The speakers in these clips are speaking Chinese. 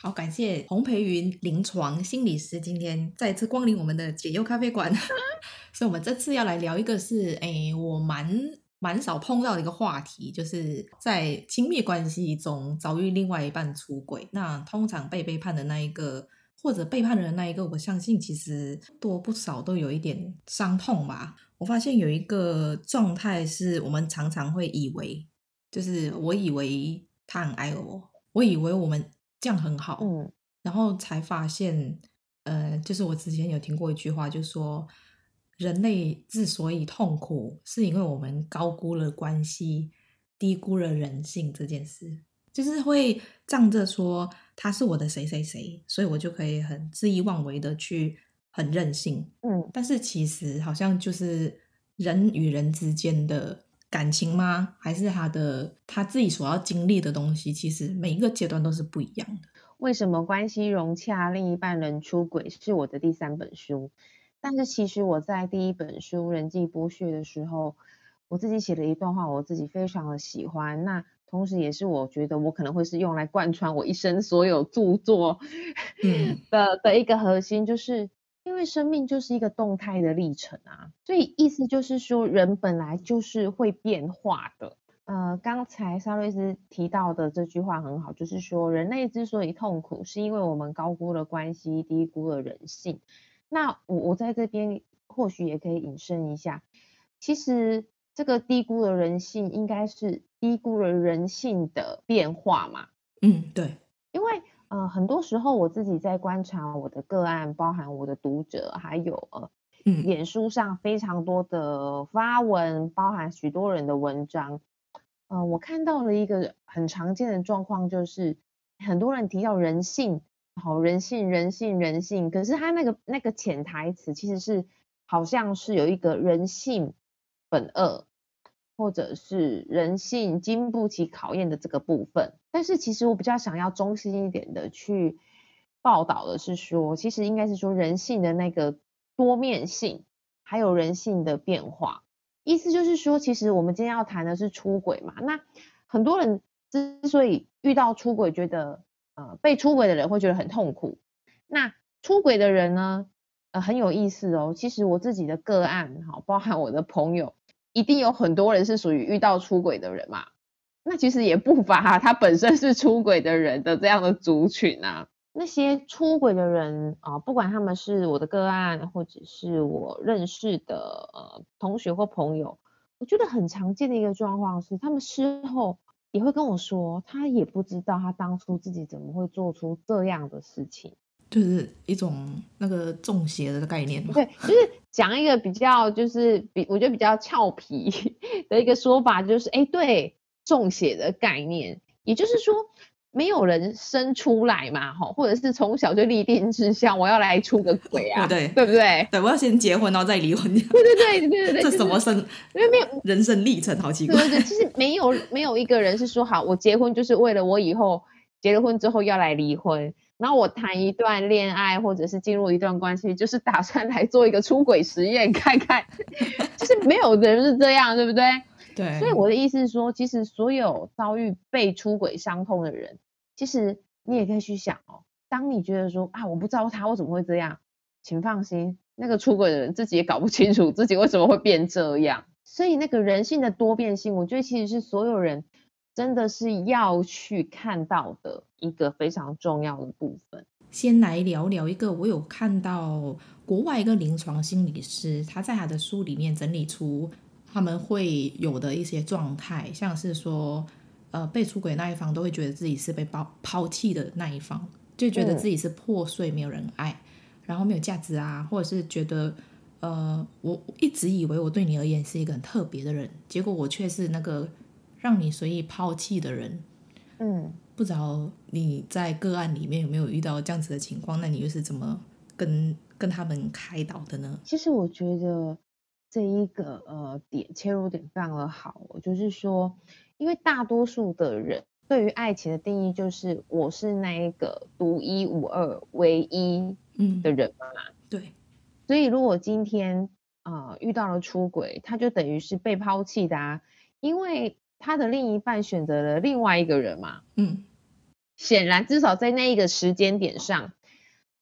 好，感谢洪培云临床心理师今天再次光临我们的解忧咖啡馆。所以，我们这次要来聊一个是，诶，我蛮蛮少碰到的一个话题，就是在亲密关系中遭遇另外一半出轨。那通常被背叛的那一个，或者背叛的人那一个，我相信其实多不少都有一点伤痛吧。我发现有一个状态是我们常常会以为，就是我以为他很爱我，我以为我们。这样很好，嗯，然后才发现，呃，就是我之前有听过一句话，就是说，人类之所以痛苦，是因为我们高估了关系，低估了人性这件事，就是会仗着说他是我的谁谁谁，所以我就可以很恣意妄为的去很任性，嗯，但是其实好像就是人与人之间的。感情吗？还是他的他自己所要经历的东西？其实每一个阶段都是不一样的。为什么关系融洽，另一半人出轨？是我的第三本书。但是其实我在第一本书《人际剥削》的时候，我自己写了一段话，我自己非常的喜欢。那同时也是我觉得我可能会是用来贯穿我一生所有著作的的一个核心，就是。因为生命就是一个动态的历程啊，所以意思就是说，人本来就是会变化的。呃，刚才沙瑞斯提到的这句话很好，就是说，人类之所以痛苦，是因为我们高估了关系，低估了人性。那我我在这边或许也可以引申一下，其实这个低估了人性，应该是低估了人性的变化嘛？嗯，对，因为。呃，很多时候我自己在观察我的个案，包含我的读者，还有呃，嗯，脸书上非常多的发文，包含许多人的文章。呃，我看到了一个很常见的状况，就是很多人提到人性，好，人性，人性，人性，可是他那个那个潜台词其实是好像是有一个人性本恶。或者是人性经不起考验的这个部分，但是其实我比较想要中心一点的去报道的是说，其实应该是说人性的那个多面性，还有人性的变化。意思就是说，其实我们今天要谈的是出轨嘛。那很多人之所以遇到出轨，觉得呃被出轨的人会觉得很痛苦。那出轨的人呢，呃很有意思哦。其实我自己的个案，好，包含我的朋友。一定有很多人是属于遇到出轨的人嘛？那其实也不乏他本身是出轨的人的这样的族群啊。那些出轨的人啊，不管他们是我的个案，或者是我认识的呃同学或朋友，我觉得很常见的一个状况是，他们事后也会跟我说，他也不知道他当初自己怎么会做出这样的事情。就是一种那个中邪的概念嘛。对，就是讲一个比较，就是比我觉得比较俏皮 的一个说法，就是哎，对，中邪的概念，也就是说，没有人生出来嘛，哈，或者是从小就立定志向，我要来出个轨啊，对对不对？对，我要先结婚，然后再离婚。对对对对对对，这什么生？因为没有人生历程，好奇怪。对对对，其实没有没有一个人是说好，我结婚就是为了我以后结了婚之后要来离婚。然后我谈一段恋爱，或者是进入一段关系，就是打算来做一个出轨实验，看看，就是没有人是这样，对不对？对。所以我的意思是说，其实所有遭遇被出轨伤痛的人，其实你也可以去想哦，当你觉得说啊，我不知道他为什么会这样，请放心，那个出轨的人自己也搞不清楚自己为什么会变这样。所以那个人性的多变性，我觉得其实是所有人。真的是要去看到的一个非常重要的部分。先来聊聊一个，我有看到国外一个临床心理师，他在他的书里面整理出他们会有的一些状态，像是说，呃，被出轨那一方都会觉得自己是被抛抛弃的那一方，就觉得自己是破碎，没有人爱，嗯、然后没有价值啊，或者是觉得，呃，我一直以为我对你而言是一个很特别的人，结果我却是那个。让你随意抛弃的人，嗯，不知道你在个案里面有没有遇到这样子的情况？那你又是怎么跟跟他们开导的呢？其实我觉得这一个呃点切入点非常的好，就是说，因为大多数的人对于爱情的定义就是我是那一个独一无二、唯一的人嘛。嗯、对，所以如果今天啊、呃、遇到了出轨，他就等于是被抛弃的啊，因为他的另一半选择了另外一个人嘛。嗯。显然，至少在那一个时间点上，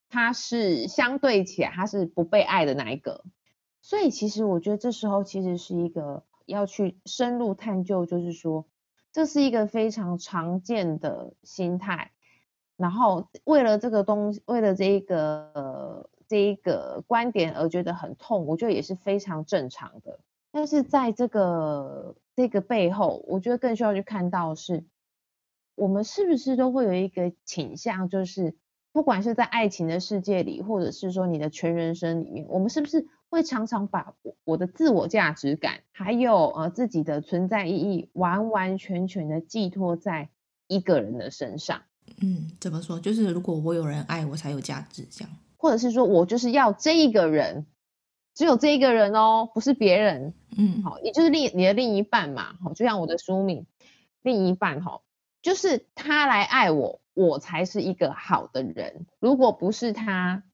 他是相对起来，他是不被爱的那一个。所以，其实我觉得这时候其实是一个要去深入探究，就是说，这是一个非常常见的心态。然后，为了这个东西，为了这一个呃这一个观点而觉得很痛，我觉得也是非常正常的。但是，在这个这个背后，我觉得更需要去看到是。我们是不是都会有一个倾向，就是不管是在爱情的世界里，或者是说你的全人生里面，我们是不是会常常把我的自我价值感，还有呃自己的存在意义，完完全全的寄托在一个人的身上？嗯，怎么说？就是如果我有人爱我才有价值，这样，或者是说我就是要这一个人，只有这一个人哦，不是别人。嗯，好，也就是另你的另一半嘛，好，就像我的书名，另一半，哈。就是他来爱我，我才是一个好的人。如果不是他，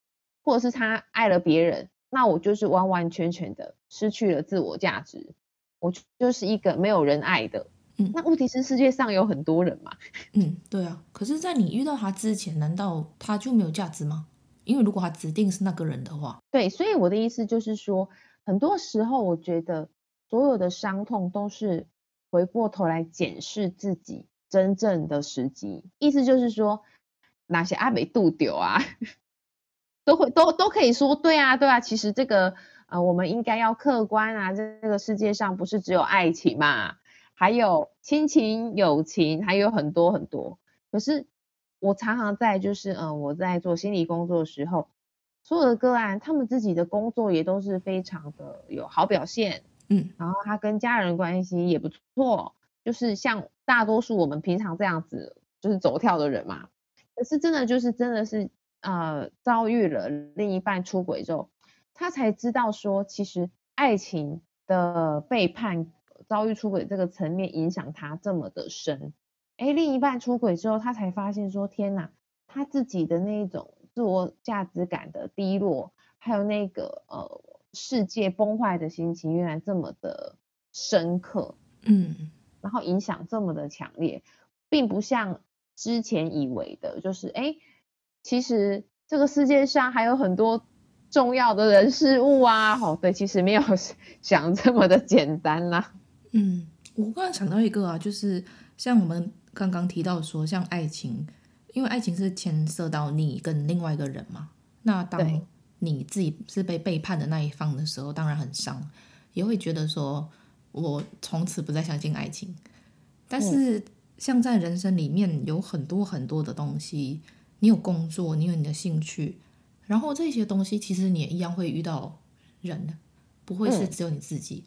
或者是他爱了别人，那我就是完完全全的失去了自我价值，我就是一个没有人爱的。嗯，那问题是世界上有很多人嘛。嗯，对啊。可是，在你遇到他之前，难道他就没有价值吗？因为如果他指定是那个人的话，对。所以我的意思就是说，很多时候我觉得所有的伤痛都是回过头来检视自己。真正的时机，意思就是说，哪些阿美杜丢啊，都会都都可以说对啊，对啊。其实这个呃，我们应该要客观啊，这个世界上不是只有爱情嘛，还有亲情、友情，还有很多很多。可是我常常在就是嗯、呃，我在做心理工作的时候，所有的个案，他们自己的工作也都是非常的有好表现，嗯，然后他跟家人关系也不错。就是像大多数我们平常这样子，就是走跳的人嘛。可是真的就是真的是，呃，遭遇了另一半出轨之后，他才知道说，其实爱情的背叛、遭遇出轨这个层面影响他这么的深。诶，另一半出轨之后，他才发现说，天哪，他自己的那一种自我价值感的低落，还有那个呃世界崩坏的心情，原来这么的深刻。嗯。然后影响这么的强烈，并不像之前以为的，就是哎，其实这个世界上还有很多重要的人事物啊。哦，对，其实没有想这么的简单啦、啊。嗯，我刚刚想到一个啊，就是像我们刚刚提到说，像爱情，因为爱情是牵涉到你跟另外一个人嘛。那当你自己是被背叛的那一方的时候，当然很伤，也会觉得说。我从此不再相信爱情，但是像在人生里面有很多很多的东西，你有工作，你有你的兴趣，然后这些东西其实你也一样会遇到人，不会是只有你自己。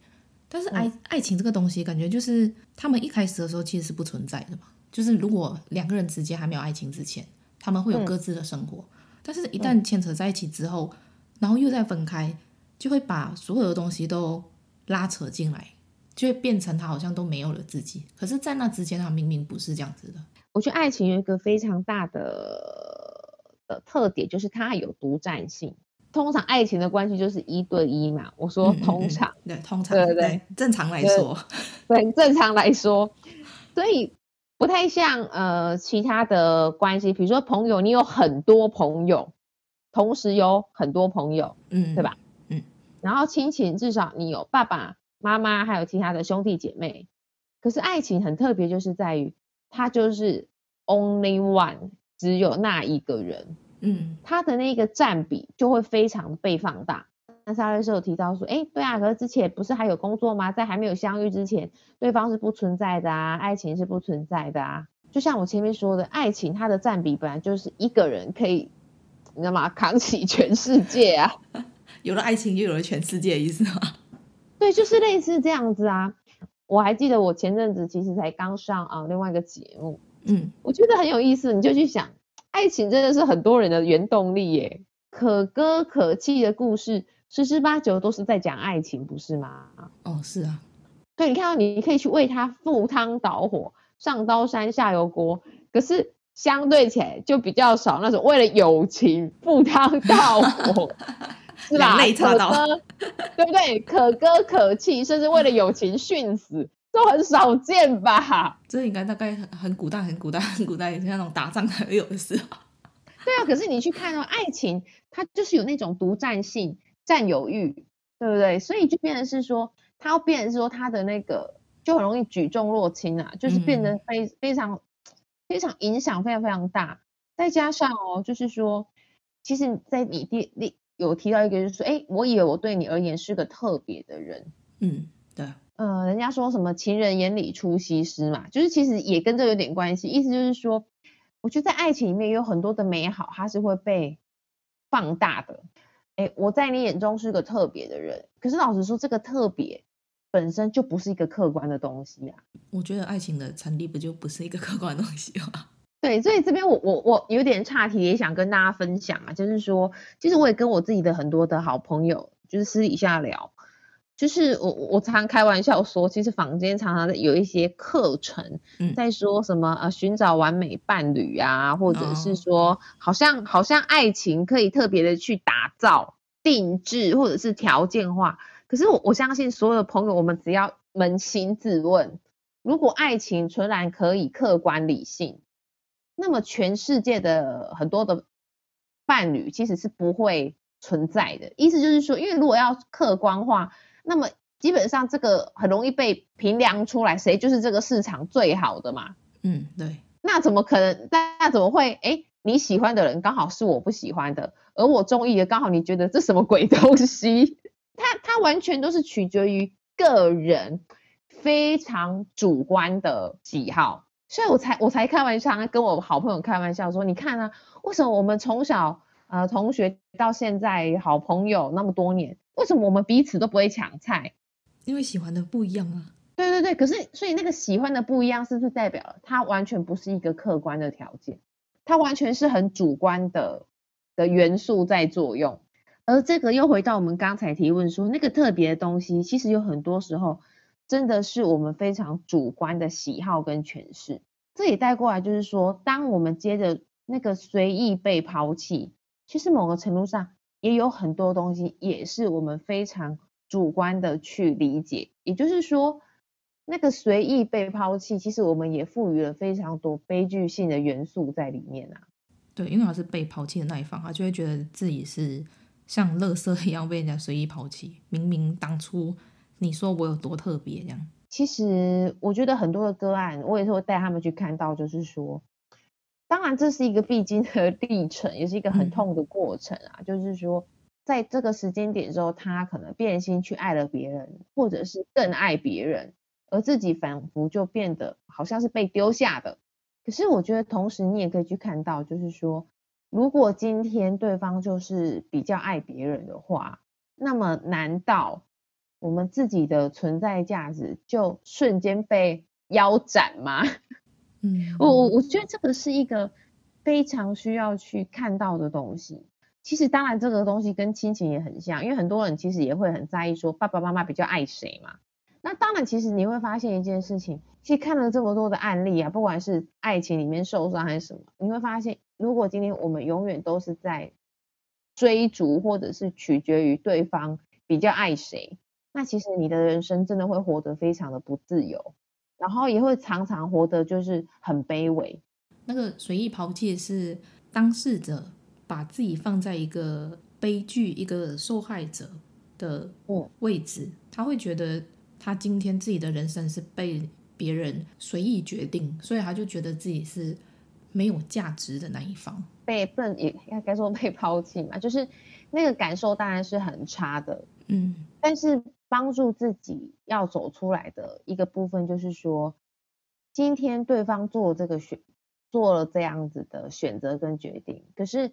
但是爱爱情这个东西，感觉就是他们一开始的时候其实是不存在的嘛，就是如果两个人之间还没有爱情之前，他们会有各自的生活，但是一旦牵扯在一起之后，然后又再分开，就会把所有的东西都拉扯进来。就会变成他好像都没有了自己，可是，在那之前，他明明不是这样子的。我觉得爱情有一个非常大的的特点，就是它有独占性。通常爱情的关系就是一对一嘛。我说通常，嗯嗯嗯对，通常，对对对，正常来说，对，对正常来说，所以不太像呃其他的关系，比如说朋友，你有很多朋友，同时有很多朋友，嗯，对吧？嗯，然后亲情至少你有爸爸。妈妈还有其他的兄弟姐妹，可是爱情很特别，就是在于他就是 only one，只有那一个人，嗯，他的那个占比就会非常被放大。那莎拉是有提到说，哎，对啊，可是之前不是还有工作吗？在还没有相遇之前，对方是不存在的啊，爱情是不存在的啊。就像我前面说的，爱情它的占比本来就是一个人可以，你知道吗？扛起全世界啊！有了爱情，就有了全世界的意思吗？对，就是类似这样子啊。我还记得我前阵子其实才刚上啊另外一个节目，嗯，我觉得很有意思，你就去想，爱情真的是很多人的原动力耶，可歌可泣的故事，十之八九都是在讲爱情，不是吗？哦，是啊，对，你看到你可以去为他赴汤蹈火，上刀山下油锅，可是相对起来就比较少那种为了友情赴汤蹈火，是吧？可歌，对不对？可歌可泣，甚至为了友情殉死。都很少见吧？这应该大概很很古代、很古代、很古代，像那种打仗才有的事。对啊，可是你去看哦爱情，它就是有那种独占性、占有欲，对不对？所以就变成是说，它要变成是说，它的那个就很容易举重若轻啊，就是变得非非常非常影响非常非常大。再加上哦，就是说，其实，在你第你有提到一个，就是说，哎，我以为我对你而言是个特别的人，嗯，对。呃，人家说什么情人眼里出西施嘛，就是其实也跟这有点关系。意思就是说，我觉得在爱情里面有很多的美好，它是会被放大的。诶，我在你眼中是个特别的人，可是老实说，这个特别本身就不是一个客观的东西啊。我觉得爱情的成立不就不是一个客观的东西吗？对，所以这边我我我有点岔题，也想跟大家分享啊，就是说，其实我也跟我自己的很多的好朋友，就是私底下聊。就是我我常开玩笑说，其实坊间常常有一些课程，在说什么呃寻找完美伴侣啊，或者是说好像好像爱情可以特别的去打造、定制或者是条件化。可是我我相信所有的朋友，我们只要扪心自问，如果爱情纯然可以客观理性，那么全世界的很多的伴侣其实是不会存在的。意思就是说，因为如果要客观化。那么基本上这个很容易被评量出来，谁就是这个市场最好的嘛？嗯，对。那怎么可能？那怎么会？哎，你喜欢的人刚好是我不喜欢的，而我中意的刚好你觉得这什么鬼东西？它它完全都是取决于个人非常主观的喜好，所以我才我才开玩笑，跟我好朋友开玩笑说，你看啊，为什么我们从小呃同学到现在好朋友那么多年？为什么我们彼此都不会抢菜？因为喜欢的不一样啊。对对对，可是所以那个喜欢的不一样，是不是代表它完全不是一个客观的条件？它完全是很主观的的元素在作用。而这个又回到我们刚才提问说，那个特别的东西，其实有很多时候真的是我们非常主观的喜好跟诠释。这里带过来就是说，当我们接着那个随意被抛弃，其实某个程度上。也有很多东西也是我们非常主观的去理解，也就是说，那个随意被抛弃，其实我们也赋予了非常多悲剧性的元素在里面啊。对，因为他是被抛弃的那一方，他就会觉得自己是像垃圾一样被人家随意抛弃。明明当初你说我有多特别，这样。其实我觉得很多的个案，我也是会带他们去看到，就是说。当然，这是一个必经的历程，也是一个很痛的过程啊。嗯、就是说，在这个时间点之后，他可能变心去爱了别人，或者是更爱别人，而自己仿佛就变得好像是被丢下的。可是，我觉得同时你也可以去看到，就是说，如果今天对方就是比较爱别人的话，那么难道我们自己的存在价值就瞬间被腰斩吗？嗯，我我我觉得这个是一个非常需要去看到的东西。其实当然这个东西跟亲情也很像，因为很多人其实也会很在意说爸爸妈妈比较爱谁嘛。那当然，其实你会发现一件事情，其实看了这么多的案例啊，不管是爱情里面受伤还是什么，你会发现，如果今天我们永远都是在追逐或者是取决于对方比较爱谁，那其实你的人生真的会活得非常的不自由。然后也会常常活得就是很卑微。那个随意抛弃是当事者把自己放在一个悲剧、一个受害者的位置，嗯，他会觉得他今天自己的人生是被别人随意决定，所以他就觉得自己是没有价值的那一方，被不能也应该说被抛弃嘛，就是那个感受当然是很差的。嗯，但是。帮助自己要走出来的一个部分，就是说，今天对方做这个选，做了这样子的选择跟决定，可是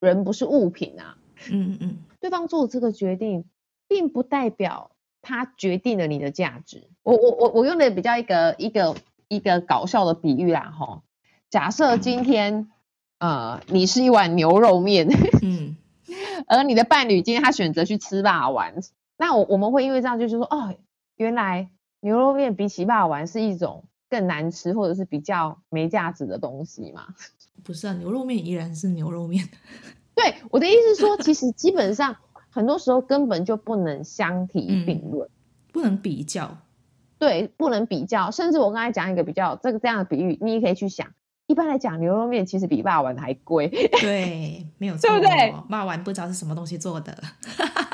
人不是物品啊，嗯嗯，对方做这个决定，并不代表他决定了你的价值。我我我我用的比较一个一个一个搞笑的比喻啦，哈，假设今天，呃，你是一碗牛肉面，嗯，而你的伴侣今天他选择去吃肉圆，那我我们会因为这样就是说，哦，原来牛肉面比起霸丸是一种更难吃或者是比较没价值的东西嘛？不是啊，牛肉面依然是牛肉面。对，我的意思是说，其实基本上很多时候根本就不能相提并论，嗯，不能比较。对，不能比较。甚至我刚才讲一个比较这个这样的比喻，你也可以去想。一般来讲，牛肉面其实比霸丸还贵。对，没有错，对不对？肉圆不知道是什么东西做的。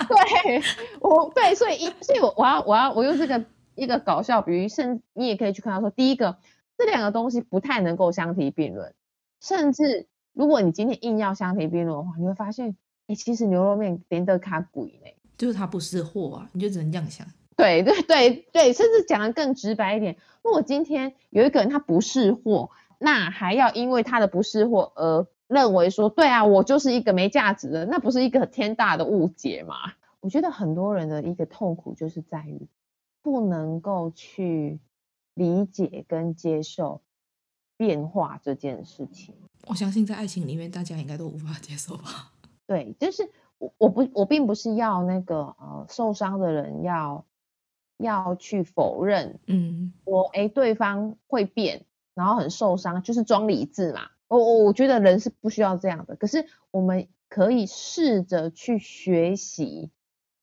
对，我对，所以一，所以我我要我要我用这个一个搞笑比喻，甚你也可以去看到说，第一个，这两个东西不太能够相提并论。甚至如果你今天硬要相提并论的话，你会发现，哎，其实牛肉面连得卡贵呢，就是它不是货啊，你就只能这样想。对对对对，甚至讲的更直白一点，如果今天有一个人他不是货，那还要因为他的不识货而认为说，对啊，我就是一个没价值的，那不是一个天大的误解吗？我觉得很多人的一个痛苦就是在于不能够去理解跟接受变化这件事情。我相信在爱情里面，大家应该都无法接受吧？对，就是我我不我并不是要那个呃受伤的人要。要去否认，嗯，我哎，对方会变，然后很受伤，就是装理智嘛。我我我觉得人是不需要这样的，可是我们可以试着去学习、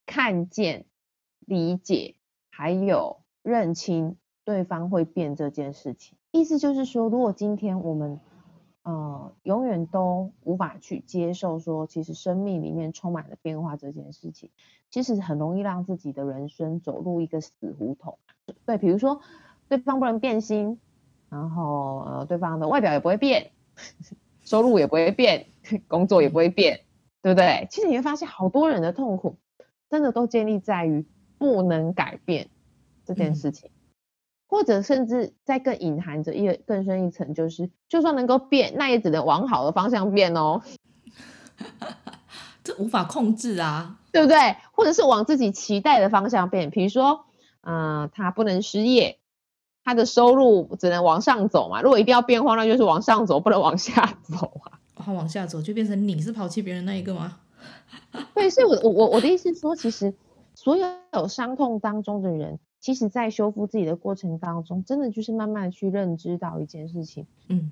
看见、理解，还有认清对方会变这件事情。意思就是说，如果今天我们。呃，永远都无法去接受说，其实生命里面充满了变化这件事情，其实很容易让自己的人生走入一个死胡同。对，比如说对方不能变心，然后呃，对方的外表也不会变，收入也不会变，工作也不会变，对不对？其实你会发现，好多人的痛苦真的都建立在于不能改变这件事情。嗯或者甚至在更隐含着一个更深一层，就是就算能够变，那也只能往好的方向变哦。这无法控制啊，对不对？或者是往自己期待的方向变，比如说，嗯、呃，他不能失业，他的收入只能往上走嘛。如果一定要变化，那就是往上走，不能往下走啊。他往下走，就变成你是抛弃别人那一个吗？对，所以我我我的意思是说，其实所有有伤痛当中的人。其实，在修复自己的过程当中，真的就是慢慢去认知到一件事情，嗯，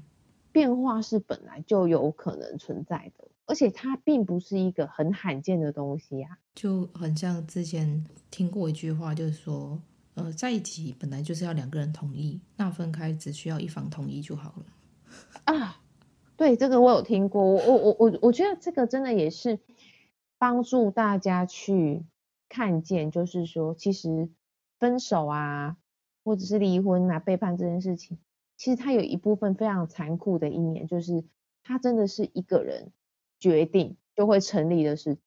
变化是本来就有可能存在的，而且它并不是一个很罕见的东西呀、啊。就很像之前听过一句话，就是说，呃，在一起本来就是要两个人同意，那分开只需要一方同意就好了。啊，对，这个我有听过，我我我我觉得这个真的也是帮助大家去看见，就是说，其实。分手啊，或者是离婚啊，背叛这件事情，其实它有一部分非常残酷的一面，就是它真的是一个人决定就会成立的事。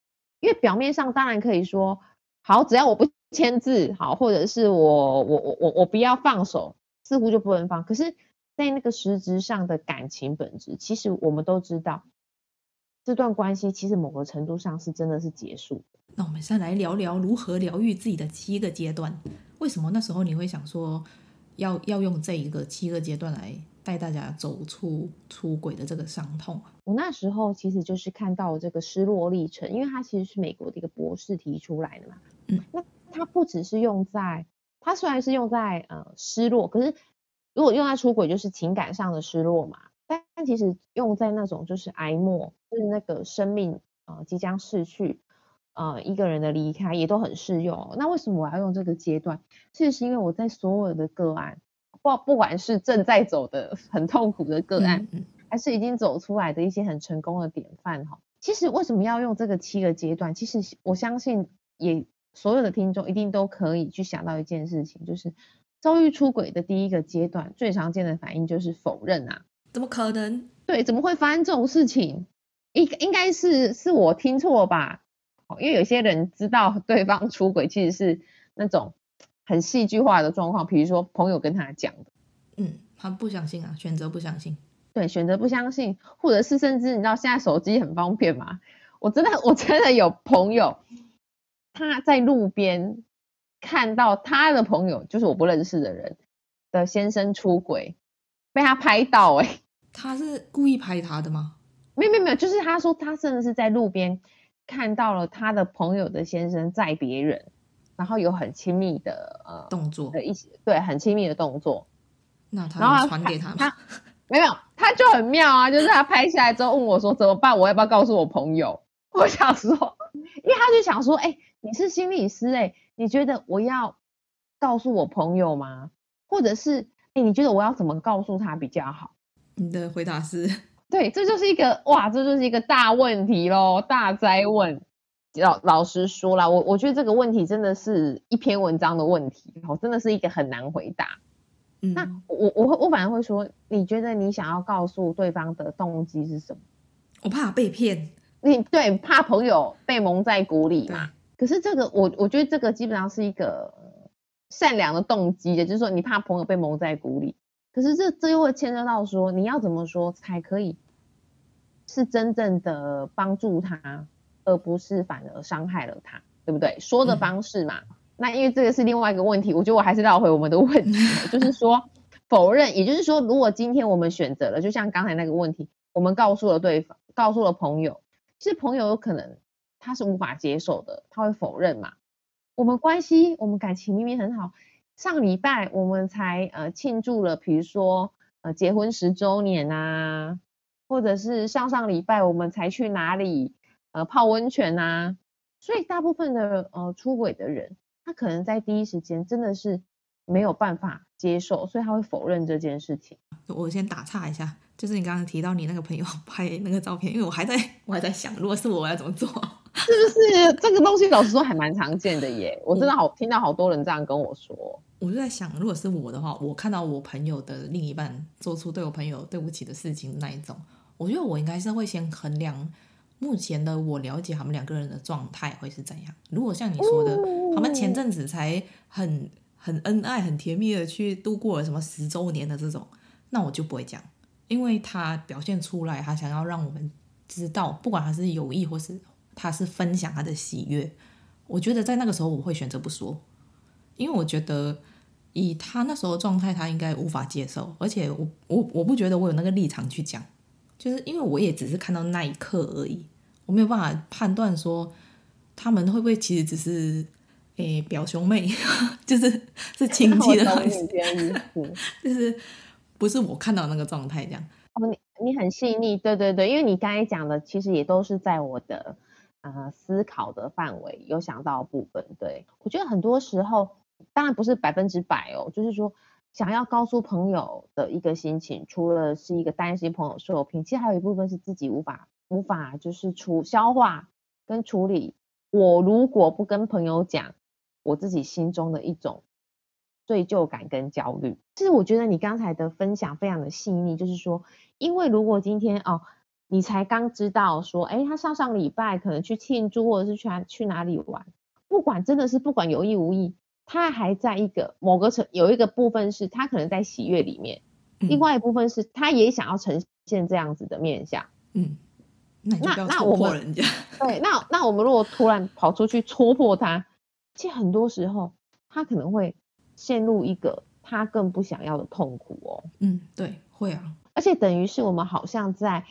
因为表面上当然可以说，好，只要我不签字，好，或者是我我我我我不要放手，似乎就不能放。可是，在那个实质上的感情本质，其实我们都知道，这段关系其实某个程度上是真的是结束。那我们先来聊聊如何疗愈自己的七个阶段。为什么那时候你会想说要要用这一个七个阶段来带大家走出出轨的这个伤痛？我那时候其实就是看到这个失落历程，因为它其实是美国的一个博士提出来的嘛。嗯，那它不只是用在，它虽然是用在呃失落，可是如果用在出轨，就是情感上的失落嘛。但其实用在那种就是哀莫，就是那个生命呃即将逝去。呃，一个人的离开也都很适用。那为什么我要用这个阶段？其实是因为我在所有的个案，不不管是正在走的很痛苦的个案，还是已经走出来的一些很成功的典范哈。其实为什么要用这个七个阶段？其实我相信，也所有的听众一定都可以去想到一件事情，就是遭遇出轨的第一个阶段，最常见的反应就是否认啊，怎么可能？对，怎么会发生这种事情？应应该是是我听错吧？因为有些人知道对方出轨，其实是那种很戏剧化的状况，比如说朋友跟他讲的，嗯，他不相信啊，选择不相信，对，选择不相信，或者是甚至你知道现在手机很方便嘛，我真的我真的有朋友，他在路边看到他的朋友，就是我不认识的人的先生出轨，被他拍到、欸，哎，他是故意拍他的吗？没有没有没有，就是他说他甚至是在路边看到了他的朋友的先生载别人，然后有很亲密的呃动作的一些对很亲密的动作。那他传给他吗？他没有，他就很妙啊，就是他拍下来之后问我说怎么办？我要不要告诉我朋友？我想说，因为他就想说，哎、欸，你是心理师、欸，哎，你觉得我要告诉我朋友吗？或者是，哎、欸，你觉得我要怎么告诉他比较好？你的回答是，对，这就是一个哇，这就是一个大问题喽，大灾问。老老实说啦，我我觉得这个问题真的是一篇文章的问题，哦，真的是一个很难回答。嗯，那我我我反而会说，你觉得你想要告诉对方的动机是什么？我怕被骗。你对怕朋友被蒙在鼓里嘛？可是这个我我觉得这个基本上是一个善良的动机的，就是说你怕朋友被蒙在鼓里。可是这这又会牵涉到说你要怎么说才可以是真正的帮助他，而不是反而伤害了他，对不对？说的方式嘛。嗯、那因为这个是另外一个问题，我觉得我还是绕回我们的问题，就是说 否认，也就是说，如果今天我们选择了，就像刚才那个问题，我们告诉了对方，告诉了朋友。其实朋友有可能他是无法接受的，他会否认嘛。我们关系，我们感情明明很好，上礼拜我们才呃庆祝了，比如说呃结婚十周年啊，或者是上上礼拜我们才去哪里呃泡温泉啊。所以大部分的呃出轨的人，他可能在第一时间真的是没有办法接受，所以他会否认这件事情。我先打岔一下。就是你刚刚提到你那个朋友 拍那个照片，因为我还在我还在想，如果是我，我要怎么做？是不是这个东西？老实说还蛮常见的耶，我真的好听到好多人这样跟我说。我就在想，如果是我的话，我看到我朋友的另一半做出对我朋友对不起的事情那一种，我觉得我应该是会先衡量目前的我了解他们两个人的状态会是怎样。如果像你说的，他们前阵子才很很恩爱、很甜蜜的去度过了什么十周年的这种，那我就不会讲。因为他表现出来，他想要让我们知道，不管他是有意或是他是分享他的喜悦，我觉得在那个时候我会选择不说，因为我觉得以他那时候的状态，他应该无法接受，而且我我我不觉得我有那个立场去讲，就是因为我也只是看到那一刻而已，我没有办法判断说他们会不会其实只是诶表兄妹，就是是亲戚的关系，就是。不是我看到那个状态这样哦，你你很细腻，对对对，因为你刚才讲的其实也都是在我的呃思考的范围有想到的部分。对，我觉得很多时候当然不是百分之百哦，就是说想要告诉朋友的一个心情，除了是一个担心朋友受骗，其实还有一部分是自己无法无法就是处消化跟处理。我如果不跟朋友讲，我自己心中的一种。罪疚感跟焦虑，其实我觉得你刚才的分享非常的细腻，就是说，因为如果今天哦，你才刚知道说，哎，他上上礼拜可能去庆祝或者是去去哪里玩，不管真的是不管有意无意，他还在一个某个层有一个部分是他可能在喜悦里面，嗯、另外一部分是他也想要呈现这样子的面相，嗯，那那那我们对，那那我们如果突然跑出去戳破他，其实很多时候他可能会。陷入一个他更不想要的痛苦哦。嗯，对，会啊。而且等于是我们好像在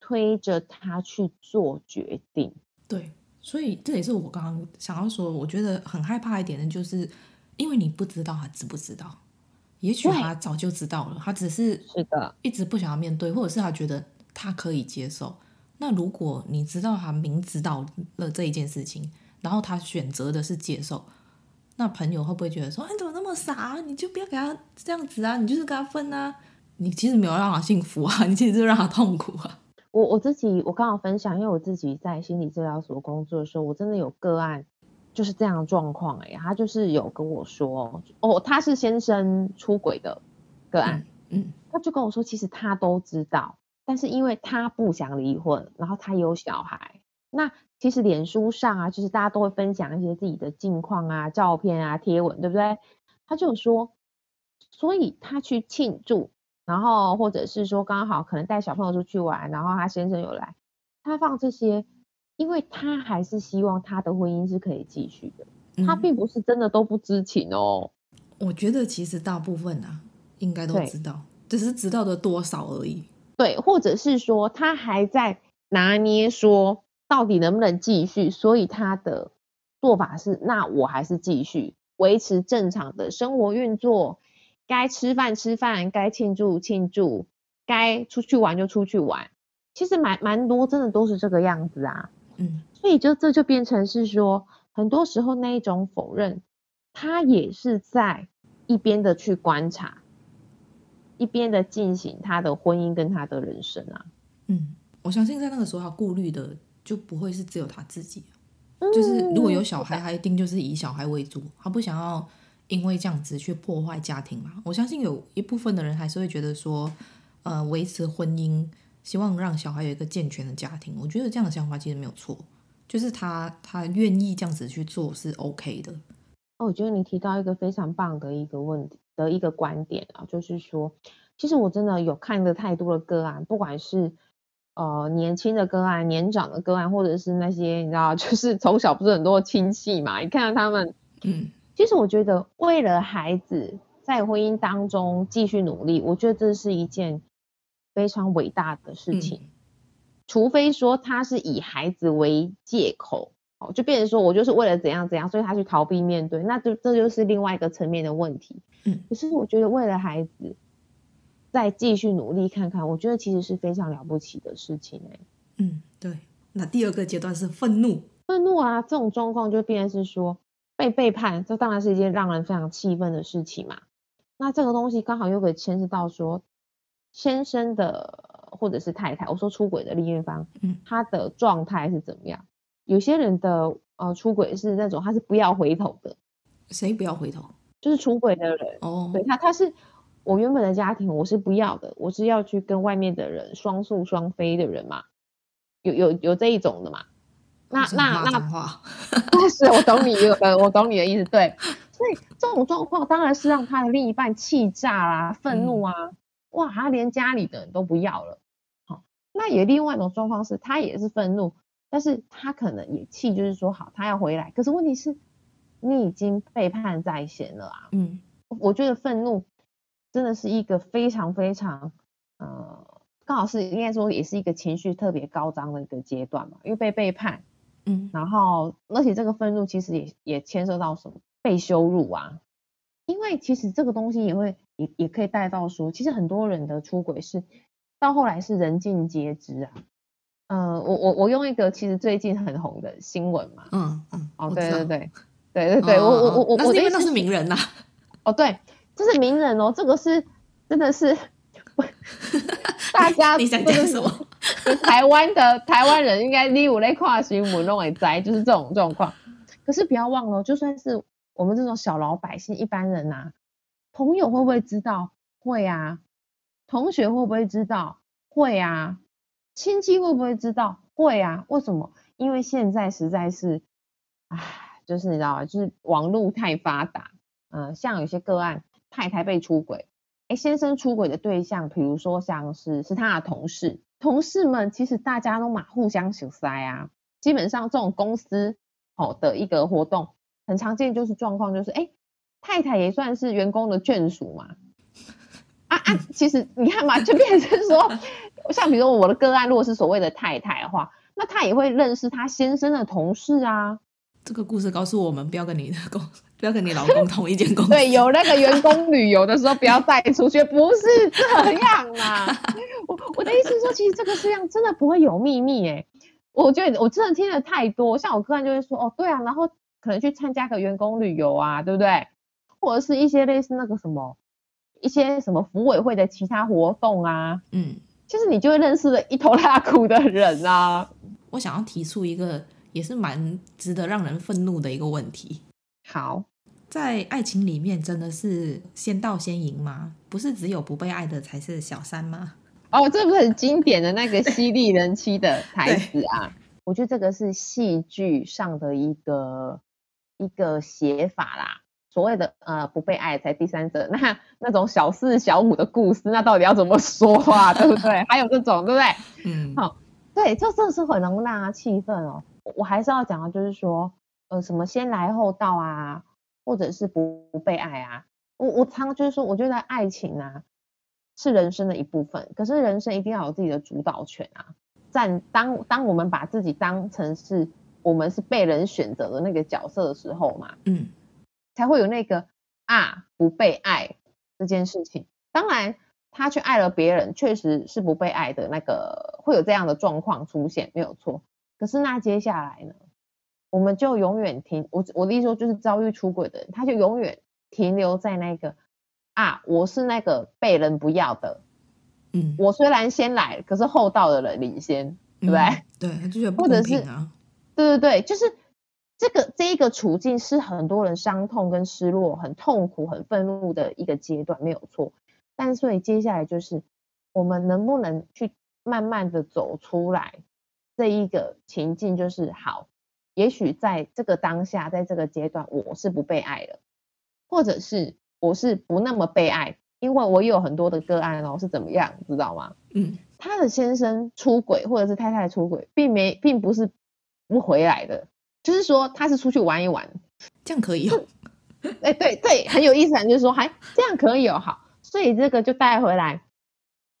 推着他去做决定。对，所以这也是我刚刚想要说，我觉得很害怕一点的，就是因为你不知道他知不知道，也许他早就知道了，他只是是的，一直不想要面对，或者是他觉得他可以接受。那如果你知道他明知道了这一件事情，然后他选择的是接受。那朋友会不会觉得说，哎，你怎么那么傻？啊你就不要给他这样子啊！你就是跟他分啊！你其实没有让他幸福啊，你其实就让他痛苦啊。我我自己我刚好分享，因为我自己在心理治疗所工作的时候，我真的有个案就是这样的状况哎，他就是有跟我说，哦，他是先生出轨的个案，嗯，嗯，他就跟我说，其实他都知道，但是因为他不想离婚，然后他有小孩，那。其实脸书上啊，就是大家都会分享一些自己的近况啊、照片啊、贴文，对不对？他就说，所以他去庆祝，然后或者是说刚好可能带小朋友出去玩，然后他先生有来，他放这些，因为他还是希望他的婚姻是可以继续的，他并不是真的都不知情哦。我觉得其实大部分啊，应该都知道，只是知道的多少而已。对，或者是说他还在拿捏说到底能不能继续，所以他的做法是，那我还是继续维持正常的生活运作，该吃饭吃饭，该庆祝庆祝，该出去玩就出去玩。其实蛮蛮多，真的都是这个样子啊。嗯，所以就这就变成是说，很多时候那一种否认，他也是在一边的去观察。一边的进行他的婚姻跟他的人生啊，嗯，我相信在那个时候他顾虑的就不会是只有他自己，就是如果有小孩，他一定就是以小孩为主，他不想要因为这样子去破坏家庭嘛。我相信有一部分的人还是会觉得说，呃，维持婚姻，希望让小孩有一个健全的家庭。我觉得这样的想法其实没有错，就是他他愿意这样子去做是 OK 的。哦，我觉得你提到一个非常棒的一个问题。的一个观点啊，就是说，其实我真的有看的太多的个案，不管是呃年轻的个案、年长的个案，或者是那些你知道，就是从小不是很多亲戚嘛，你看到他们，嗯，其实我觉得为了孩子在婚姻当中继续努力，我觉得这是一件非常伟大的事情，嗯，除非说他是以孩子为借口。就变成说我就是为了怎样怎样，所以他去逃避面对，那就这就是另外一个层面的问题。嗯，可是我觉得为了孩子再继续努力看看，我觉得其实是非常了不起的事情哎。嗯，对。那第二个阶段是愤怒，愤怒啊，这种状况就变成是说被背叛，这当然是一件让人非常气愤的事情嘛。那这个东西刚好又可以牵涉到说先生的或者是太太，我说出轨的另一方，嗯，他的状态是怎么样？有些人的呃出轨是那种他是不要回头的，谁不要回头？就是出轨的人哦，对他他是我原本的家庭我是不要的，我是要去跟外面的人双宿双飞的人嘛，有有有这一种的嘛？那那那 是我懂你的，我懂你的意思，对。所以这种状况当然是让他的另一半气炸啦、愤怒啊，嗯、哇，他连家里的人都不要了。好，那也另外一种状况是他也是愤怒。但是他可能也气，就是说好，他要回来。可是问题是，你已经背叛在先了啊。嗯，我觉得愤怒真的是一个非常非常，呃，刚好是应该说也是一个情绪特别高涨的一个阶段嘛，因为被背叛，嗯，然后而且这个愤怒其实也也牵涉到什么被羞辱啊，因为其实这个东西也会也也可以带到说，其实很多人的出轨是到后来是人尽皆知啊。嗯、呃，我我我用一个其实最近很红的新闻嘛，嗯嗯，哦对对对对对对，我我我我我因为那是名人呐、啊，哦对，这是名人哦，这个是真的是 大家你想讲什么？台湾的台湾人应该你有在看新闻都会知，就是这种状况。可是不要忘了，就算是我们这种小老百姓、一般人呐、啊，朋友会不会知道？会啊，同学会不会知道？会啊。亲戚会不会知道？会啊，为什么？因为现在实在是，唉，就是你知道吗？就是网络太发达，嗯、呃，像有些个案，太太被出轨，哎，先生出轨的对象，比如说像是是他的同事，同事们其实大家都嘛互相熟塞啊，基本上这种公司哦的一个活动，很常见就是状况就是，哎，太太也算是员工的眷属嘛，啊啊，其实你看嘛，就变成说。像比如说我的个案，如果是所谓的太太的话，那他也会认识他先生的同事啊。这个故事告诉我们，不要跟你的公，不要跟你老公同一间公司。对，有那个员工旅游的时候，不要带出去，不是这样啦。我我的意思是说，其实这个世界上真的不会有秘密诶。我觉得我真的听得太多，像我个人就会说，哦，对啊，然后可能去参加个员工旅游啊，对不对？或者是一些类似那个什么，一些什么服委会的其他活动啊，嗯。其实你就会认识了一头拉苦的人啊！我想要提出一个也是蛮值得让人愤怒的一个问题。好，在爱情里面真的是先到先赢吗？不是只有不被爱的才是小三吗？哦，这不是很经典的那个犀利人妻的台词啊！我觉得这个是戏剧上的一个一个写法啦。所谓的呃不被爱才第三者，那那种小四小五的故事，那到底要怎么说啊？对不对？还有这种，对不对？嗯，好，对，这真的是很能让人气愤哦。我还是要讲的，就是说，呃，什么先来后到啊，或者是不不被爱啊。我我常常就是说，我觉得爱情啊，是人生的一部分，可是人生一定要有自己的主导权啊！在当当我们把自己当成是我们是被人选择的那个角色的时候嘛，嗯，才会有那个啊不被爱这件事情。当然，他去爱了别人，确实是不被爱的那个，会有这样的状况出现，没有错。可是那接下来呢，我们就永远停。我我的意思说，就是遭遇出轨的人，他就永远停留在那个。啊，我是那个被人不要的，嗯，我虽然先来，可是后到的人领先，对不对？嗯、对，就觉得 不公平啊。对对对，就是这个这一个处境是很多人伤痛跟失落、很痛苦、很愤怒的一个阶段，没有错。但所以接下来就是我们能不能去慢慢的走出来这一个情境，就是好，也许在这个当下，在这个阶段，我是不被爱了，或者是。我是不那么被爱，因为我有很多的个案哦，是怎么样，知道吗？嗯，他的先生出轨或者是太太出轨，并没，并不是不回来的，就是说他是出去玩一玩，这样可以哦。哎、欸，对对，很有意思，就是说，还这样可以哦，好，所以这个就带回来，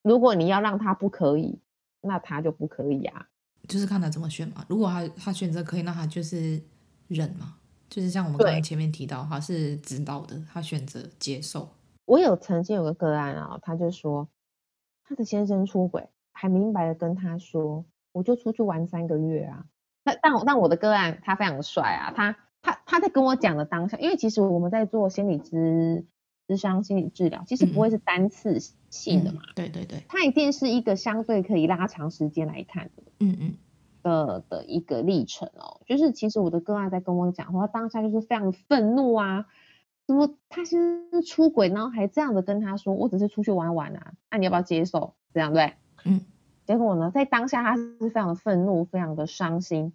如果你要让他不可以，那他就不可以啊，就是看他怎么选嘛。如果他他选择可以，那他就是忍嘛。就是像我们刚刚前面提到，他是知道的，他选择接受。我有曾经有个个案啊，他就说他的先生出轨，还明白的跟他说，我就出去玩三个月啊。但但但我的个案他非常的帅啊，他他他在跟我讲的当下，因为其实我们在做心理咨咨商心理治疗，其实不会是单次性的嘛。对对对，他一定是一个相对可以拉长时间来看的。嗯嗯。的的一个历程哦，就是其实我的个案在跟我讲说，他当下就是非常愤怒啊，说他先生出轨，然后还这样的跟他说，我只是出去玩玩啊，那、啊、你要不要接受？这样对？嗯，结果呢，在当下他是非常的愤怒，非常的伤心，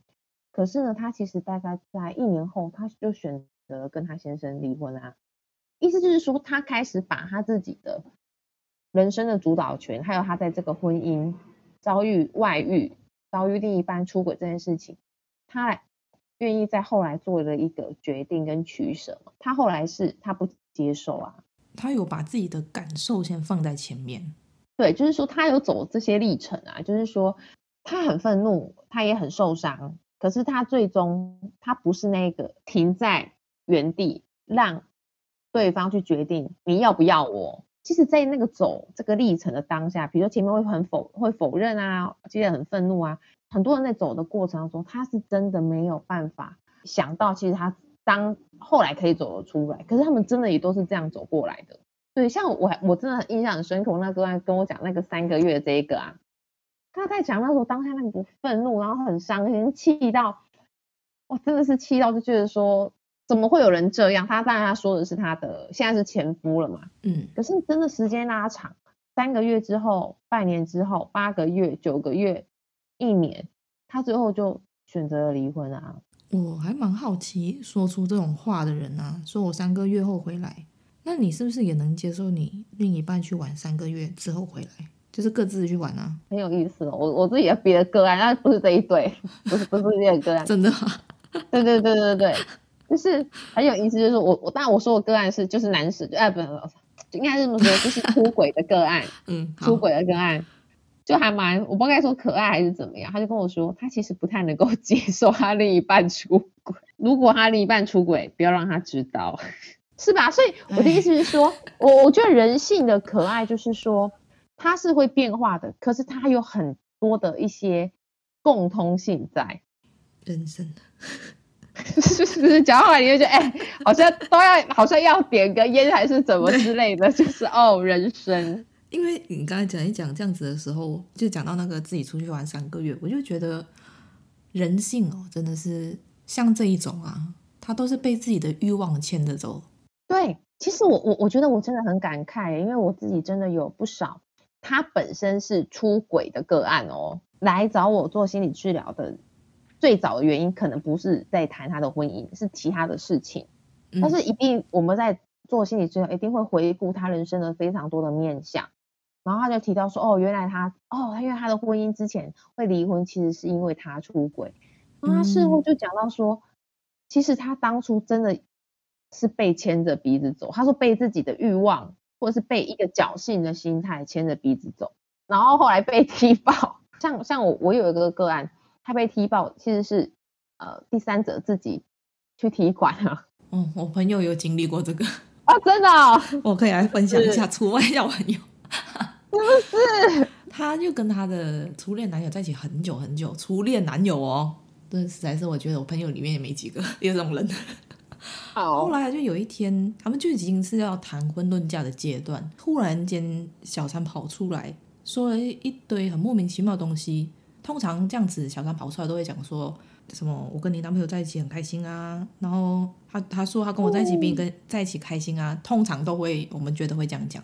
可是呢，他其实大概在一年后，他就选择跟他先生离婚啊，意思就是说，他开始把他自己的人生的主导权，还有他在这个婚姻遭遇外遇。遭遇另一半出轨这件事情，他愿意在后来做了一个决定跟取舍。他后来是他不接受啊，他有把自己的感受先放在前面。对，就是说他有走这些历程啊，就是说他很愤怒，他也很受伤，可是他最终他不是那个停在原地让对方去决定你要不要我。其实，在那个走这个历程的当下，比如说前面会很否会否认啊，其实很愤怒啊，很多人在走的过程当中，他是真的没有办法想到，其实他当后来可以走得出来，可是他们真的也都是这样走过来的。对，像我我真的印象很深刻，那个跟我讲那个三个月这一个啊，他在讲那时候当下那个愤怒，然后很伤心，气到，哇，真的是气到就觉得说。怎么会有人这样？他当然他说的是他的现在是前夫了嘛，嗯，可是真的时间拉长，三个月之后、半年之后、八个月、九个月、一年，他最后就选择了离婚啊。我还蛮好奇，说出这种话的人啊，说我三个月后回来，那你是不是也能接受你另一半去玩三个月之后回来，就是各自去玩啊？很有意思哦，我我自己的别的个案，那不是这一对，不是不是这个个案，真的 吗？对对对对对。就是很有意思，就是我我当然我说的个案是就是男士，哎不，应该是这么说，就是出轨的个案，嗯，出轨的个案就还蛮，我不知道该说可爱还是怎么样，他就跟我说，他其实不太能够接受他另一半出轨，如果他另一半出轨，不要让他知道，是吧？所以我的意思是说，我我觉得人性的可爱就是说，它是会变化的，可是它有很多的一些共通性在人生的。是是是，讲话你就觉得哎、欸，好像都要，好像要点个烟还是怎么之类的，就是哦，人生。因为你刚才讲一讲这样子的时候，就讲到那个自己出去玩三个月，我就觉得人性哦，真的是像这一种啊，他都是被自己的欲望牵着走。对，其实我我我觉得我真的很感慨，因为我自己真的有不少他本身是出轨的个案哦，来找我做心理治疗的。最早的原因可能不是在谈他的婚姻，是其他的事情。嗯、但是一定我们在做心理治疗，一定会回顾他人生的非常多的面相。然后他就提到说：“哦，原来他哦，因为他的婚姻之前会离婚，其实是因为他出轨。”然后他事后就讲到说：“嗯、其实他当初真的是被牵着鼻子走。”他说：“被自己的欲望或者是被一个侥幸的心态牵着鼻子走，然后后来被踢爆。像像我我有一个个案，他被踢爆其实是呃第三者自己去踢馆啊。哦，我朋友有经历过这个啊，真的、哦，我可以来分享一下出外小朋友，是不是？他就跟他的初恋男友在一起很久很久，初恋男友哦，这实在是我觉得我朋友里面也没几个有这种人。好，后来就有一天，他们就已经是要谈婚论嫁的阶段，突然间小三跑出来说了一堆很莫名其妙的东西。通常这样子，小三跑出来都会讲说什么“我跟你男朋友在一起很开心啊”，然后他他说他跟我在一起比你跟在一起开心啊，通常都会我们觉得会这样讲。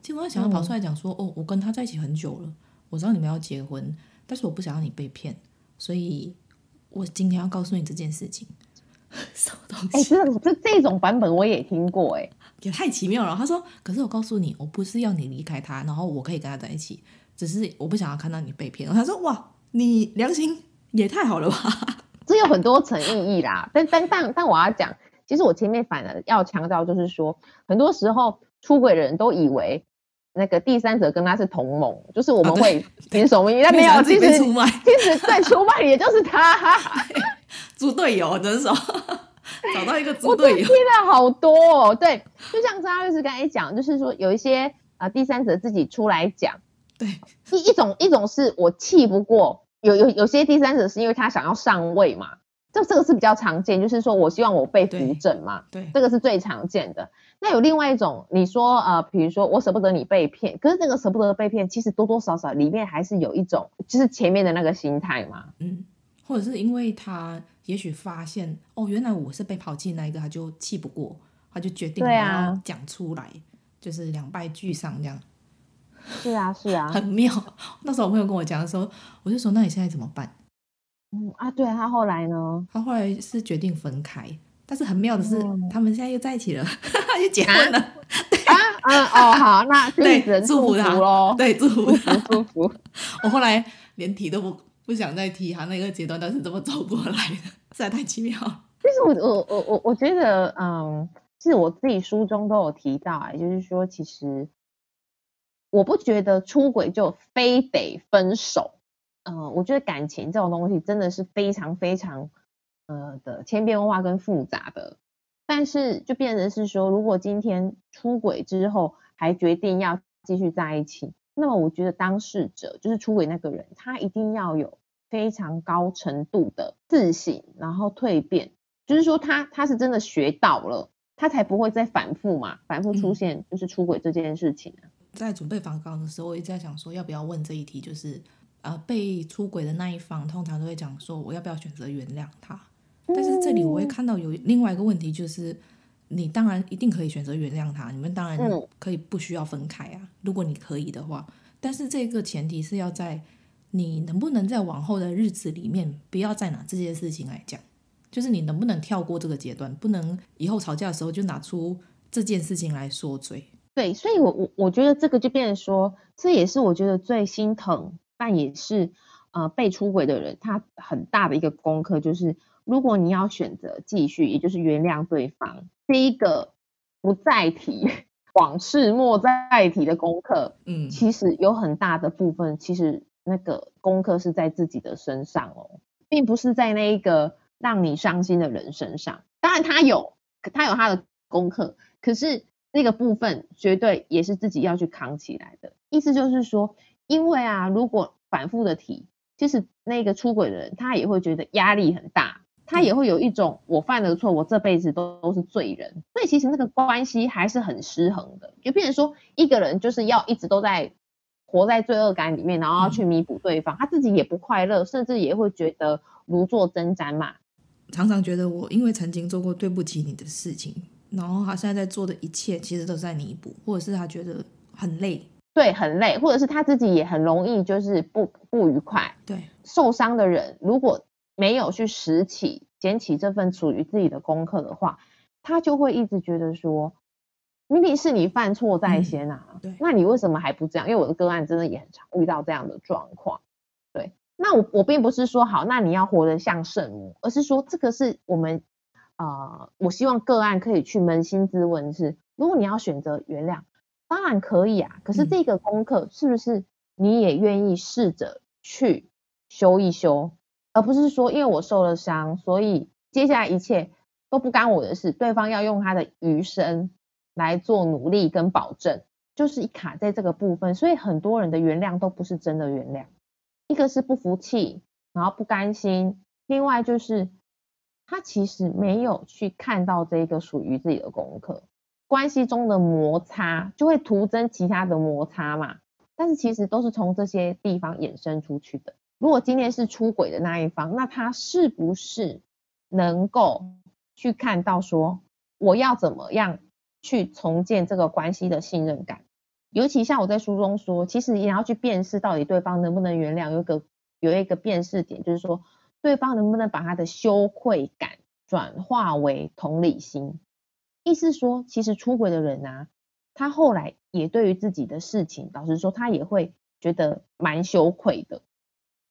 结果他小三跑出来讲说：“哦，我跟他在一起很久了，我知道你们要结婚，但是我不想让你被骗，所以我今天要告诉你这件事情。”什么东西？哎、欸，这这这种版本我也听过、欸，哎，也太奇妙了。他说：“可是我告诉你，我不是要你离开他，然后我可以跟他在一起，只是我不想要看到你被骗。”他说：“哇，你良心也太好了吧？”这有很多层意义啦。但但但但我要讲，其实我前面反而要强调，就是说，很多时候出轨的人都以为那个第三者跟他是同盟，就是我们会凭什么？那没有，其实其实在出卖也就是他。猪队友，真是找到一个猪队友。我听了好多哦，对，就像张律师刚才讲，就是说有一些啊、呃、第三者自己出来讲，对，一一种一种是我气不过，有有有些第三者是因为他想要上位嘛，这这个是比较常见，就是说我希望我被扶正嘛，对，对，这个是最常见的。那有另外一种，你说呃，比如说我舍不得你被骗，可是这个舍不得被骗，其实多多少少里面还是有一种，就是前面的那个心态嘛，嗯。或者是因为他也许发现哦，原来我是被抛弃那一个，他就气不过，他就决定要讲出来，啊、就是两败俱伤这样。是啊，是啊，很妙。那时候我朋友跟我讲的时候，我就说：“那你现在怎么办？”嗯啊，对他后来呢？他后来是决定分开，但是很妙的是，嗯、他们现在又在一起了，又结婚了。啊嗯哦，好，那对，祝福他喽，对，祝福他，祝福。我后来连提都不。不想再提他那个阶段，但是怎么走过来的，实在太奇妙。其实我我我我我觉得，嗯，是我自己书中都有提到，哎，就是说，其实我不觉得出轨就非得分手。嗯，我觉得感情这种东西真的是非常非常呃的千变万化跟复杂的。但是就变成是说，如果今天出轨之后还决定要继续在一起。那么我觉得当事者就是出轨那个人，他一定要有非常高程度的自省，然后蜕变，就是说他他是真的学到了，他才不会再反复嘛，反复出现就是出轨这件事情。嗯，在准备访纲的时候，我一直在想说要不要问这一题，就是呃被出轨的那一方通常都会讲说我要不要选择原谅他，但是这里我会看到有另外一个问题就是。你当然一定可以选择原谅他，你们当然可以不需要分开啊。嗯、如果你可以的话，但是这个前提是要在你能不能在往后的日子里面不要再拿这件事情来讲，就是你能不能跳过这个阶段，不能以后吵架的时候就拿出这件事情来说嘴。对，所以我我我觉得这个就变成说，这也是我觉得最心疼，但也是呃被出轨的人他很大的一个功课，就是如果你要选择继续，也就是原谅对方。第一个不再提往事，莫再提的功课，嗯，其实有很大的部分，其实那个功课是在自己的身上哦，并不是在那一个让你伤心的人身上。当然他有，他有他的功课，可是那个部分绝对也是自己要去扛起来的。意思就是说，因为啊，如果反复的提，其实那个出轨的人他也会觉得压力很大。他也会有一种我犯了错，我这辈子都都是罪人，所以其实那个关系还是很失衡的。就变成说，一个人就是要一直都在活在罪恶感里面，然后要去弥补对方，嗯、他自己也不快乐，甚至也会觉得如坐针毡嘛。常常觉得我因为曾经做过对不起你的事情，然后他现在在做的一切其实都在弥补，或者是他觉得很累，对，很累，或者是他自己也很容易就是不不愉快，对，受伤的人如果。没有去拾起、捡起这份属于自己的功课的话，他就会一直觉得说，明明是你犯错在先啊，嗯、对，那你为什么还不这样？因为我的个案真的也很常遇到这样的状况。对，那我我并不是说好，那你要活得像圣母，而是说这个是我们啊、呃，我希望个案可以去扪心自问是：如果你要选择原谅，当然可以啊。可是这个功课是不是你也愿意试着去修一修，而不是说因为我受了伤，所以接下来一切都不干我的事，对方要用他的余生来做努力跟保证，就是卡在这个部分。所以很多人的原谅都不是真的原谅，一个是不服气，然后不甘心，另外就是。他其实没有去看到这个属于自己的功课，关系中的摩擦就会徒增其他的摩擦嘛。但是其实都是从这些地方衍生出去的。如果今天是出轨的那一方，那他是不是能够去看到说，我要怎么样去重建这个关系的信任感？尤其像我在书中说，其实也要去辨识到底对方能不能原谅。有一个有一个辨识点，就是说。对方能不能把他的羞愧感转化为同理心？意思说，其实出轨的人啊，他后来也对于自己的事情，老实说，他也会觉得蛮羞愧的。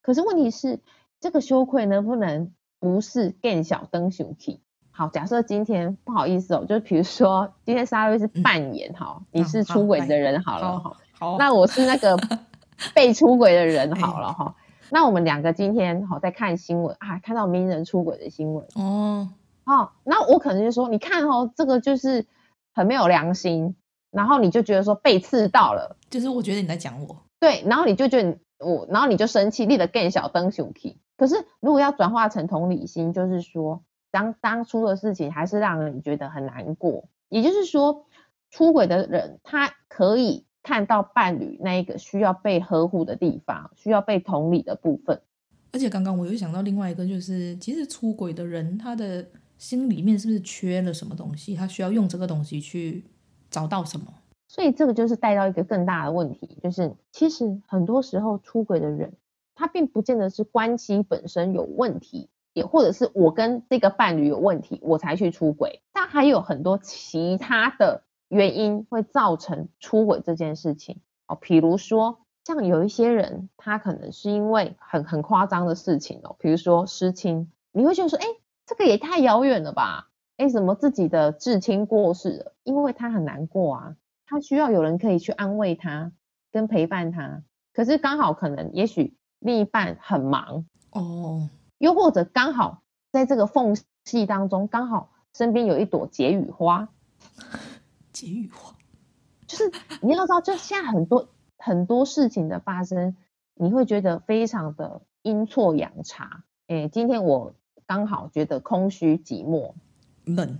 可是问题是，这个羞愧能不能不是更小灯熊气？好，假设今天不好意思哦，就比如说今天沙瑞是扮演哈，你是出轨的人好了哈，好，那我是那个 被出轨的人好了哈。那我们两个今天好在看新闻啊，看到名人出轨的新闻哦，哦，那我可能就说，你看哦，这个就是很没有良心，然后你就觉得说被刺到了，就是我觉得你在讲我，对，然后你就觉得我，然后你就生气，立得更小灯熊气。可是如果要转化成同理心，就是说当当初的事情还是让人觉得很难过，也就是说出轨的人他可以。看到伴侣那一个需要被呵护的地方，需要被同理的部分。而且刚刚我又想到另外一个，就是其实出轨的人，他的心里面是不是缺了什么东西？他需要用这个东西去找到什么？所以这个就是带到一个更大的问题，就是其实很多时候出轨的人，他并不见得是关系本身有问题，也或者是我跟这个伴侣有问题，我才去出轨。但还有很多其他的。原因会造成出轨这件事情哦，比如说像有一些人，他可能是因为很很夸张的事情哦，比如说失亲，你会觉得说，哎，这个也太遥远了吧？哎，怎么自己的至亲过世了？因为他很难过啊，他需要有人可以去安慰他，跟陪伴他。可是刚好可能，也许另一半很忙哦，又或者刚好在这个缝隙当中，刚好身边有一朵解语花。解语化，就是你要知道，就现在很多很多事情的发生，你会觉得非常的阴错阳差。哎，今天我刚好觉得空虚寂寞，冷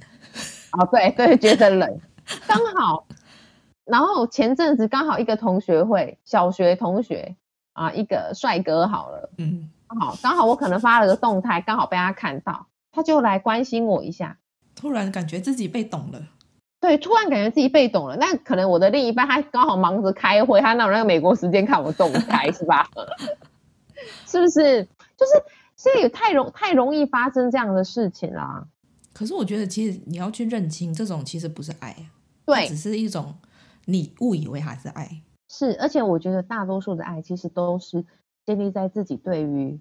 啊，对 对，觉得冷，刚好。然后前阵子刚好一个同学会，小学同学啊，一个帅哥好了，嗯，好，刚好我可能发了个动态，刚好被他看到，他就来关心我一下，突然感觉自己被懂了。对，突然感觉自己被懂了。那可能我的另一半他刚好忙着开会，他哪有那个美国时间看我动态 是吧？是不是？就是现在也太容太容易发生这样的事情啦。可是我觉得，其实你要去认清，这种其实不是爱，对，只是一种你误以为还是爱。是，而且我觉得大多数的爱其实都是建立在自己对于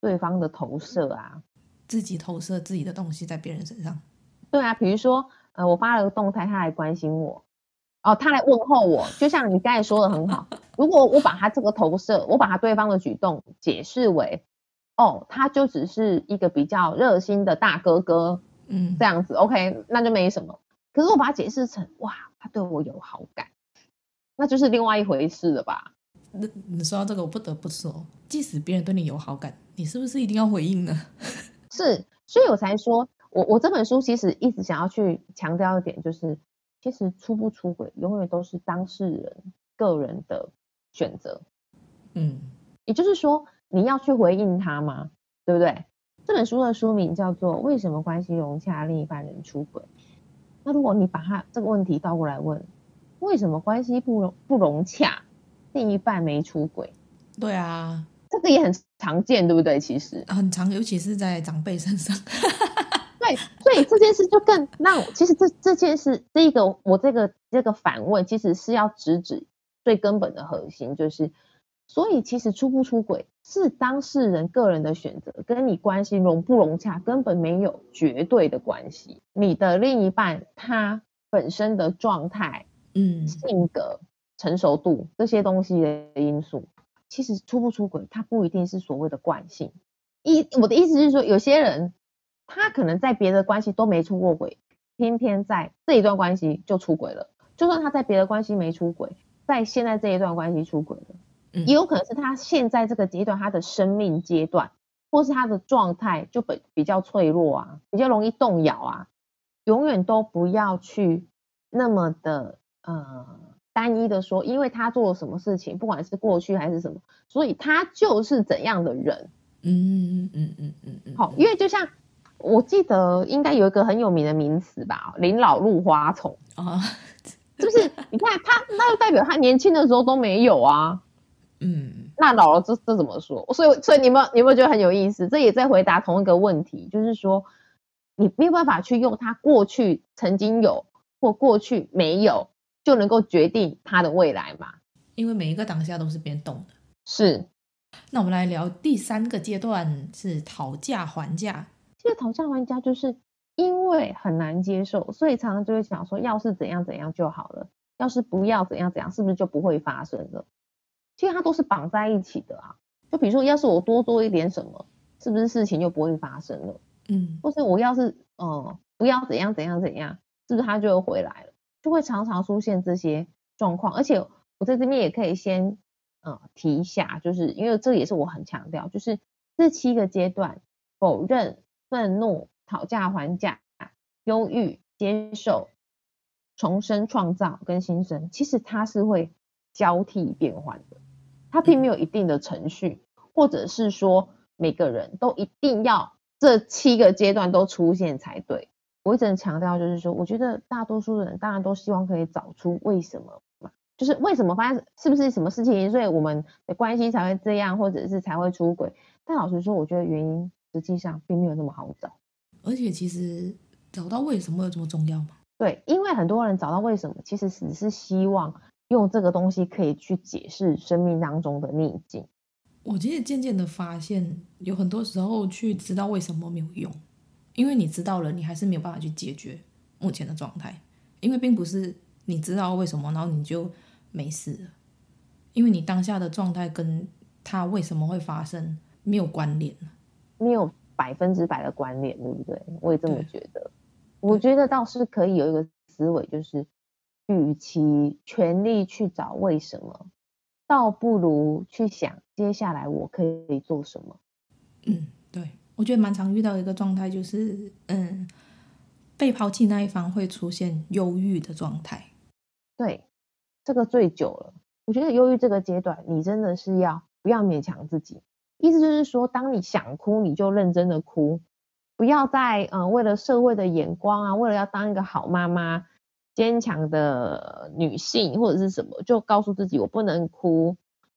对方的投射啊，自己投射自己的东西在别人身上。对啊，比如说。呃，我发了个动态，他来关心我，哦，他来问候我，就像你刚才说的很好。如果我把他这个投射，我把他对方的举动解释为，哦，他就只是一个比较热心的大哥哥，嗯，这样子，OK，那就没什么。可是我把它解释成，哇，他对我有好感，那就是另外一回事了吧？那你说到这个，我不得不说，即使别人对你有好感，你是不是一定要回应呢？是，所以我才说。我我这本书其实一直想要去强调一点，就是其实出不出轨，永远都是当事人个人的选择。嗯，也就是说，你要去回应他吗？对不对？这本书的书名叫做《为什么关系融洽，另一半人出轨》。那如果你把他这个问题倒过来问，为什么关系不融不融洽，另一半没出轨？对啊，这个也很常见，对不对？其实很常，尤其是在长辈身上。对，所以这件事就更让，其实这这件事，这一个我这个这个反问，其实是要直指最根本的核心，就是，所以其实出不出轨是当事人个人的选择，跟你关系融不融洽根本没有绝对的关系。你的另一半他本身的状态，嗯，性格、成熟度这些东西的因素，其实出不出轨，它不一定是所谓的惯性。一，我的意思是说，有些人他可能在别的关系都没出过轨，偏偏在这一段关系就出轨了。就算他在别的关系没出轨，在现在这一段关系出轨了，嗯，也有可能是他现在这个阶段他的生命阶段，或是他的状态就比比较脆弱啊，比较容易动摇啊。永远都不要去那么的呃单一的说，因为他做了什么事情，不管是过去还是什么，所以他就是怎样的人。嗯嗯嗯嗯嗯嗯。好，因为就像我记得应该有一个很有名的名词吧，“临老入花丛 ”啊，就是你看他，那就代表他年轻的时候都没有啊。嗯，那老了这这怎么说？所以所以你们你有没有觉得很有意思？这也在回答同一个问题，就是说。你没有办法去用他过去曾经有或过去没有，就能够决定他的未来嘛？因为每一个当下都是变动的。是。那我们来聊第三个阶段，是讨价还价。其实讨价还价就是因为很难接受，所以常常就会想说，要是怎样怎样就好了，要是不要怎样怎样，是不是就不会发生了？其实它都是绑在一起的啊。就比如说，要是我多做一点什么，是不是事情就不会发生了？嗯，或是我要是呃不要怎样怎样怎样，是不是它就会回来了？就会常常出现这些状况。而且我在这边也可以先呃提一下，就是因为这也是我很强调，就是这七个阶段：否认、愤怒、讨价还价、忧郁、接受、重生、创造跟新生，其实它是会交替变换的，它并没有一定的程序，或者是说每个人都一定要。这七个阶段都出现才对。我一直强调，就是说，我觉得大多数人当然都希望可以找出为什么嘛，就是为什么发生，是不是什么事情，所以我们的关系才会这样，或者是才会出轨。但老实说，我觉得原因实际上并没有那么好找。而且，其实找到为什么有这么重要吗？对，因为很多人找到为什么，其实只是希望用这个东西可以去解释生命当中的逆境。我其实渐渐的发现，有很多时候去知道为什么没有用，因为你知道了，你还是没有办法去解决目前的状态，因为并不是你知道为什么，然后你就没事了，因为你当下的状态跟它为什么会发生没有关联，没有百分之百的关联，对不对？我也这么觉得。我觉得倒是可以有一个思维，就是与其全力去找为什么。倒不如去想接下来我可以做什么。嗯，对，我觉得蛮常遇到一个状态，就是嗯，被抛弃那一方会出现忧郁的状态。对，这个最久了。我觉得忧郁这个阶段，你真的是要不要勉强自己？意思就是说，当你想哭，你就认真的哭，不要再嗯、为了社会的眼光啊，为了要当一个好妈妈。坚强的女性或者是什么，就告诉自己我不能哭，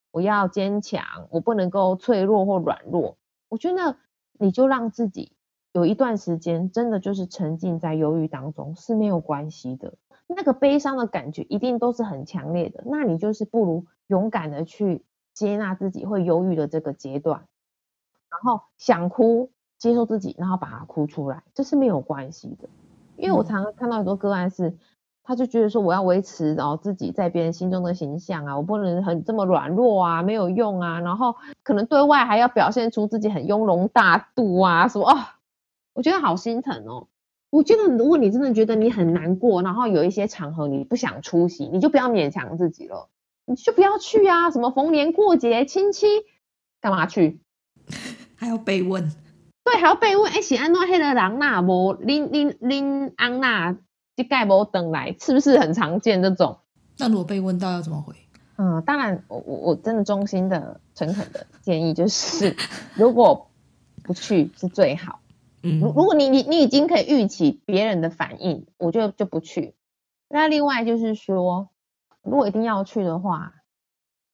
我要坚强，我不能够脆弱或软弱。我觉得你就让自己有一段时间真的就是沉浸在忧郁当中是没有关系的。那个悲伤的感觉一定都是很强烈的，那你就是不如勇敢的去接纳自己会忧郁的这个阶段，然后想哭接受自己，然后把它哭出来，这是没有关系的。因为我常常看到很多个案是。他就觉得说，我要维持然后自己在别人心中的形象啊，我不能很这么软弱啊，没有用啊，然后可能对外还要表现出自己很雍容大度啊，什么啊、哦，我觉得好心疼哦。我觉得如果你真的觉得你很难过，然后有一些场合你不想出席，你就不要勉强自己了，你就不要去啊。什么逢年过节亲戚干嘛去？还要被问？对，还要被问。哎，是安诺黑的人呐，无恁恁恁安娜。一概不等来，是不是很常见这种？那如果被问到要怎么回？嗯，当然，我我我真的衷心的、诚恳的建议就是，如果不去是最好。嗯，如如果你你你已经可以预期别人的反应，我就就不去。那另外就是说，如果一定要去的话，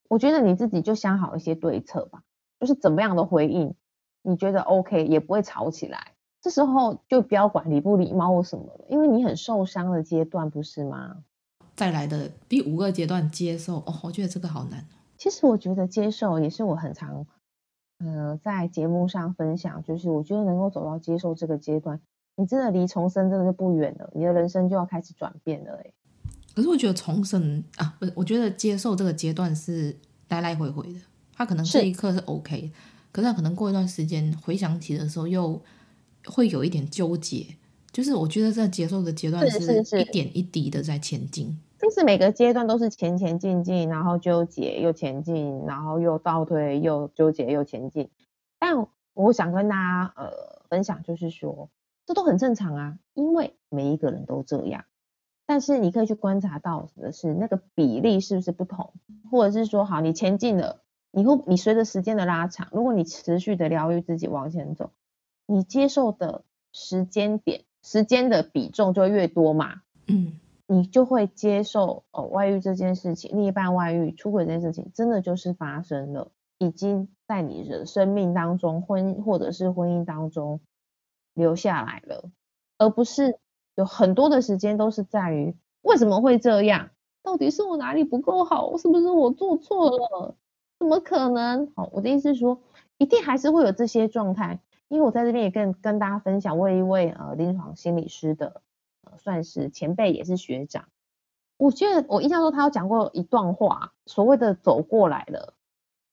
我觉得你自己就想好一些对策吧，就是怎么样的回应，你觉得 OK，也不会吵起来。这时候就不要管礼不礼貌或什么了，因为你很受伤的阶段，不是吗？再来的第五个阶段接受哦，我觉得这个好难。其实我觉得接受也是我很常嗯、呃、在节目上分享，就是我觉得能够走到接受这个阶段，你真的离重生真的就不远了，你的人生就要开始转变了。可是我觉得重生啊，不是，我觉得接受这个阶段是来来回回的。他可能这一刻是 OK，是可是他可能过一段时间回想起的时候，又会有一点纠结。就是我觉得在接受的阶段是一点一滴的在前进。就是每个阶段都是前前进进，然后纠结又前进，然后又倒退又纠结又前进。但我想跟大家呃分享，就是说这都很正常啊，因为每一个人都这样。但是你可以去观察到的是那个比例是不是不同，或者是说好，你前进了，你会你随着时间的拉长，如果你持续的疗愈自己往前走，你接受的时间点、时间的比重就越多嘛，嗯，你就会接受哦，外遇这件事情，另一半外遇、出轨这件事情，真的就是发生了，已经在你的生命当中，婚或者是婚姻当中留下来了，而不是。有很多的时间都是在于为什么会这样？到底是我哪里不够好？是不是我做错了？怎么可能？好，我的意思是说，一定还是会有这些状态。因为我在这边也跟跟大家分享，我有一位呃临床心理师的算是前辈，也是学长。我觉得我印象中他有讲过一段话，所谓的走过来了，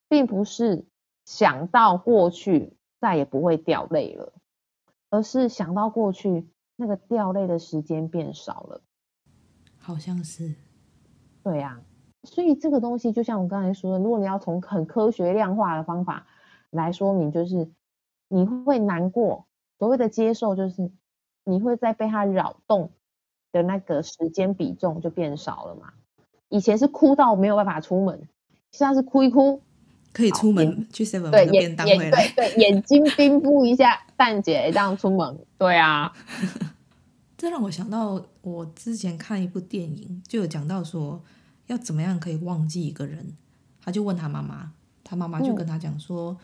并不是想到过去再也不会掉泪了，而是想到过去。那个掉泪的时间变少了，好像是，对呀、啊，所以这个东西就像我刚才说的，如果你要从很科学量化的方法来说明，就是你会难过，所谓的接受就是你会在被他扰动的那个时间比重就变少了嘛。以前是哭到没有办法出门，现在是哭一哭。可以出门去 seven 买个便当回来，对对，眼睛冰敷一下，蛋姐这样出门，对啊。这让我想到，我之前看一部电影，就有讲到说，要怎么样可以忘记一个人。他就问他妈妈，他妈妈就跟他讲说，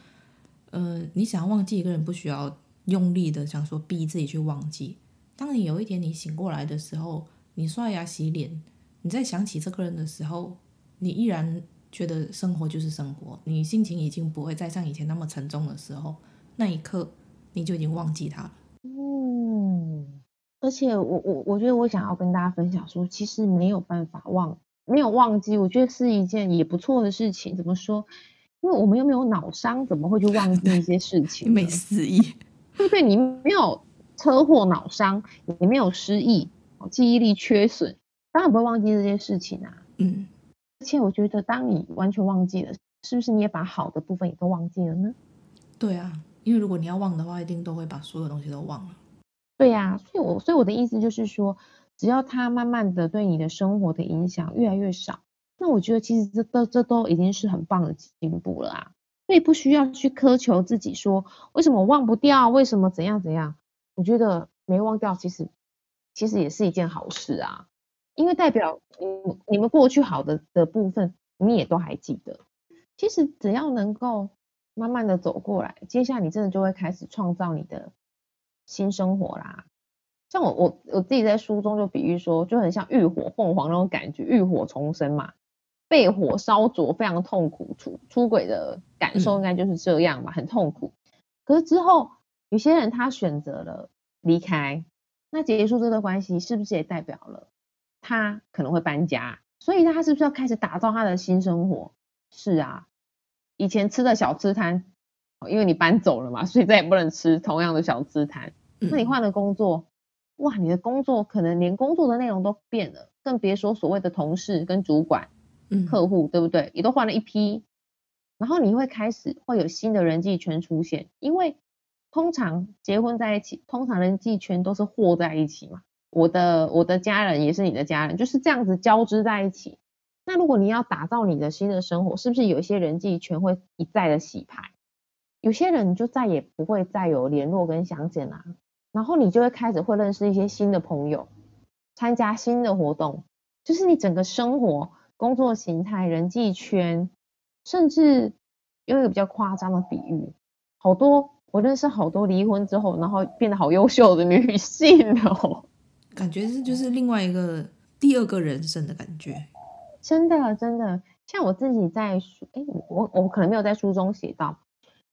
嗯、呃，你想要忘记一个人，不需要用力的想说逼自己去忘记。当你有一天你醒过来的时候，你刷牙洗脸，你再想起这个人的时候，你依然。觉得生活就是生活，你心情已经不会再像以前那么沉重的时候，那一刻你就已经忘记他了。嗯，而且我我我觉得我想要跟大家分享说，其实没有办法忘，没有忘记，我觉得是一件也不错的事情。怎么说？因为我们又没有脑伤，怎么会去忘记一些事 情？没失忆，对不对？你没有车祸脑伤，你没有失忆，记忆力缺损，当然不会忘记这些事情啊。嗯。而且我觉得，当你完全忘记了，是不是你也把好的部分也都忘记了呢？对啊，因为如果你要忘的话，一定都会把所有东西都忘了。对呀、啊，所以我所以我的意思就是说，只要他慢慢的对你的生活的影响越来越少，那我觉得其实这都这都已经是很棒的进步了啊。所以不需要去苛求自己说，为什么我忘不掉？为什么怎样怎样？我觉得没忘掉，其实其实也是一件好事啊。因为代表你你们过去好的的部分，你也都还记得。其实只要能够慢慢的走过来，接下来你真的就会开始创造你的新生活啦。像我我我自己在书中就比喻说，就很像浴火凤凰那种感觉，浴火重生嘛，被火烧灼非常痛苦，出出轨的感受应该就是这样吧，很痛苦。可是之后有些人他选择了离开，那结束这段关系，是不是也代表了？他可能会搬家，所以他是不是要开始打造他的新生活？是啊，以前吃的小吃摊，因为你搬走了嘛，所以再也不能吃同样的小吃摊。那你换了工作，哇，你的工作可能连工作的内容都变了，更别说所谓的同事跟主管、客户，对不对？也都换了一批。然后你会开始会有新的人际圈出现，因为通常结婚在一起，通常人际圈都是和在一起嘛。我的我的家人也是你的家人，就是这样子交织在一起。那如果你要打造你的新的生活，是不是有一些人际圈会一再的洗牌？有些人就再也不会再有联络跟相见啦，然后你就会开始会认识一些新的朋友，参加新的活动，就是你整个生活、工作形态、人际圈，甚至用一个比较夸张的比喻，好多我认识好多离婚之后，然后变得好优秀的女性哦。感觉是就是另外一个第二个人生的感觉，真的真的，像我自己在书，哎，我我可能没有在书中写到，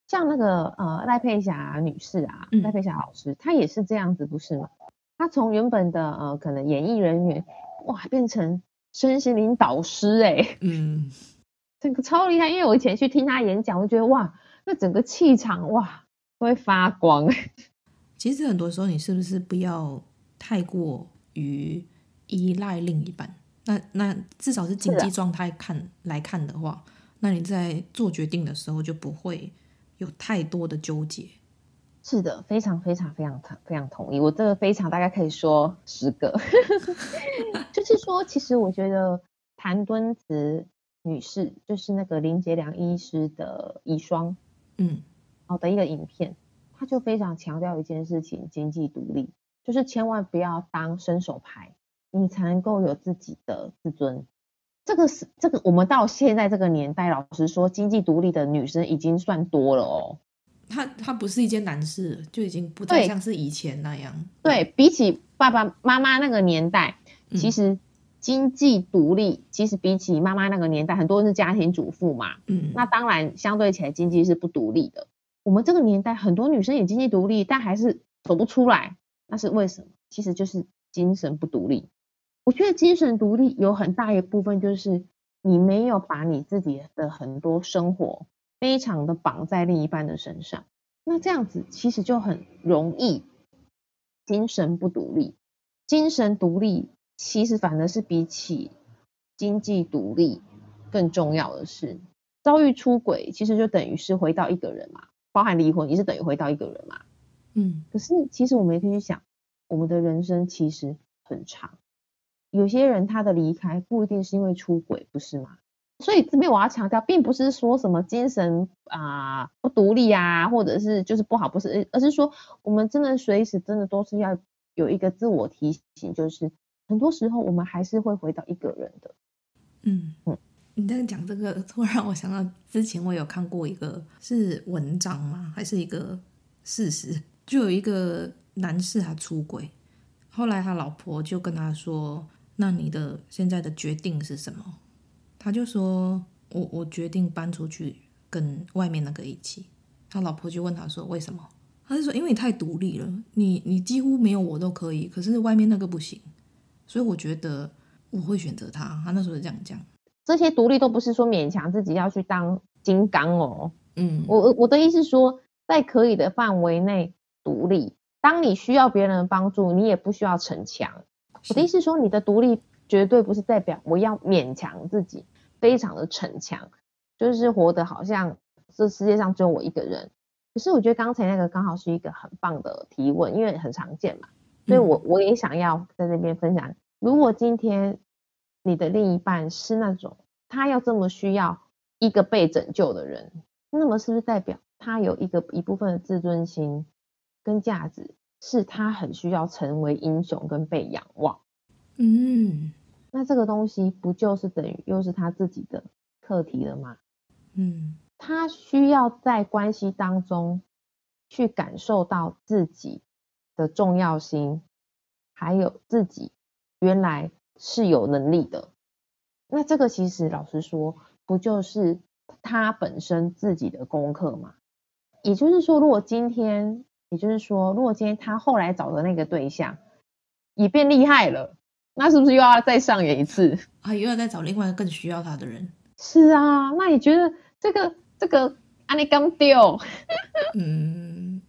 像那个呃赖佩霞女士啊，赖佩霞老师，她也是这样子，不是吗？她从原本的呃可能演艺人员，哇，变成身心灵导师哎、欸，嗯，这个超厉害。因为我以前去听她演讲，我觉得哇，那整个气场哇会发光。其实很多时候，你是不是不要太过于依赖另一半？那那至少是经济状态看、啊、来看的话，那你在做决定的时候就不会有太多的纠结。是的，非常非常非常非常同意。我这个非常大概可以说十个，就是说，其实我觉得谭敦慈女士就是那个林杰良医师的遗孀，嗯，好的一个影片，他就非常强调一件事情：经济独立，就是千万不要当伸手牌，你才能够有自己的自尊。这个是这个，我们到现在这个年代，老实说，经济独立的女生已经算多了哦。她她不是一件难事，就已经不再像是以前那样。对，对，比起爸爸妈妈那个年代，嗯、其实经济独立，其实比起妈妈那个年代，很多人是家庭主妇嘛。嗯，那当然相对起来经济是不独立的。我们这个年代很多女生也经济独立，但还是走不出来，那是为什么？其实就是精神不独立。我觉得精神独立有很大一部分就是你没有把你自己的很多生活。非常的绑在另一半的身上，那这样子其实就很容易精神不独立。精神独立其实反而是比起经济独立更重要的是，遭遇出轨其实就等于是回到一个人嘛，包含离婚也是等于回到一个人嘛。嗯，可是其实我们也可以去想，我们的人生其实很长，有些人他的离开不一定是因为出轨，不是吗？所以这边我要强调，并不是说什么精神啊、呃、不独立啊，或者是就是不好，不是，而是说我们真的随时真的都是要有一个自我提醒，就是很多时候我们还是会回到一个人的。嗯嗯，你在讲这个，突然我想到之前我有看过一个是文章吗？还是一个事实？就有一个男士他出轨，后来他老婆就跟他说：“那你的现在的决定是什么？”他就说：“我我决定搬出去跟外面那个一起。”他老婆就问他说：“为什么？”他就说：“因为你太独立了，你你几乎没有我都可以，可是外面那个不行，所以我觉得我会选择他。”他那时候是这样讲。这些独立都不是说勉强自己要去当金刚哦。嗯，我我的意思是说，在可以的范围内独立。当你需要别人的帮助，你也不需要逞强。我的意思是说，你的独立绝对不是代表我要勉强自己。非常的逞强，就是活得好像这世界上只有我一个人。可是我觉得刚才那个刚好是一个很棒的提问，因为很常见嘛，所以我我也想要在这边分享。如果今天你的另一半是那种他要这么需要一个被拯救的人，那么是不是代表他有一个一部分的自尊心跟价值，是他很需要成为英雄跟被仰望？嗯。那这个东西不就是等于又是他自己的课题了吗？嗯，他需要在关系当中去感受到自己的重要性，还有自己原来是有能力的。那这个其实老实说，不就是他本身自己的功课吗？也就是说，如果今天，也就是说，如果今天他后来找的那个对象也变厉害了。那是不是又要再上演一次啊？又要再找另外一个更需要他的人？是啊，那你觉得这个这个安利刚丢？嗯，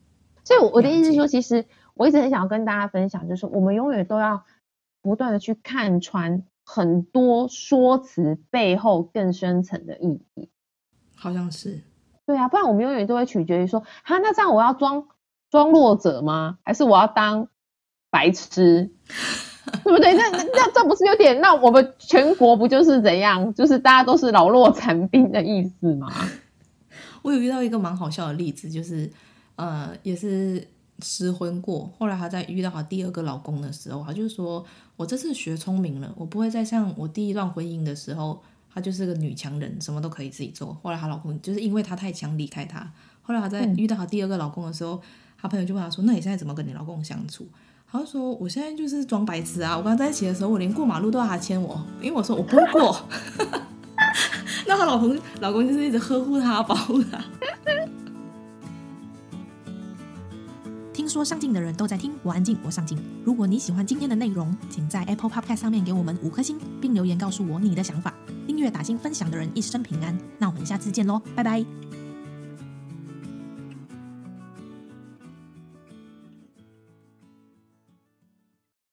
所以我的意思是说，其实我一直很想要跟大家分享，就是我们永远都要不断的去看穿很多说辞背后更深层的意义。好像是。对啊，不然我们永远都会取决于说，哈，那这样我要装装弱者吗？还是我要当白痴？对不对？那那这不是有点？那我们全国不就是怎样？就是大家都是老弱残兵的意思吗？我有遇到一个蛮好笑的例子，就是呃，也是失婚过，后来她在遇到她第二个老公的时候，她就说：“我这次学聪明了，我不会再像我第一段婚姻的时候，她就是个女强人，什么都可以自己做。”后来她老公就是因为她太强离开她。后来她在遇到她第二个老公的时候，她朋友就问她说：“那你现在怎么跟你老公相处？”他说：“我现在就是装白痴啊！我刚在一起的时候，我连过马路都要他牵我，因为我说我不会过。那他老公老公就是一直呵护他，保护他。听听说上进的人都在听，我安静，我上进。如果你喜欢今天的内容，请在 Apple Podcast 上面给我们五颗星，并留言告诉我你的想法。订阅、打星、分享的人一生平安。那我们下次见喽，拜拜。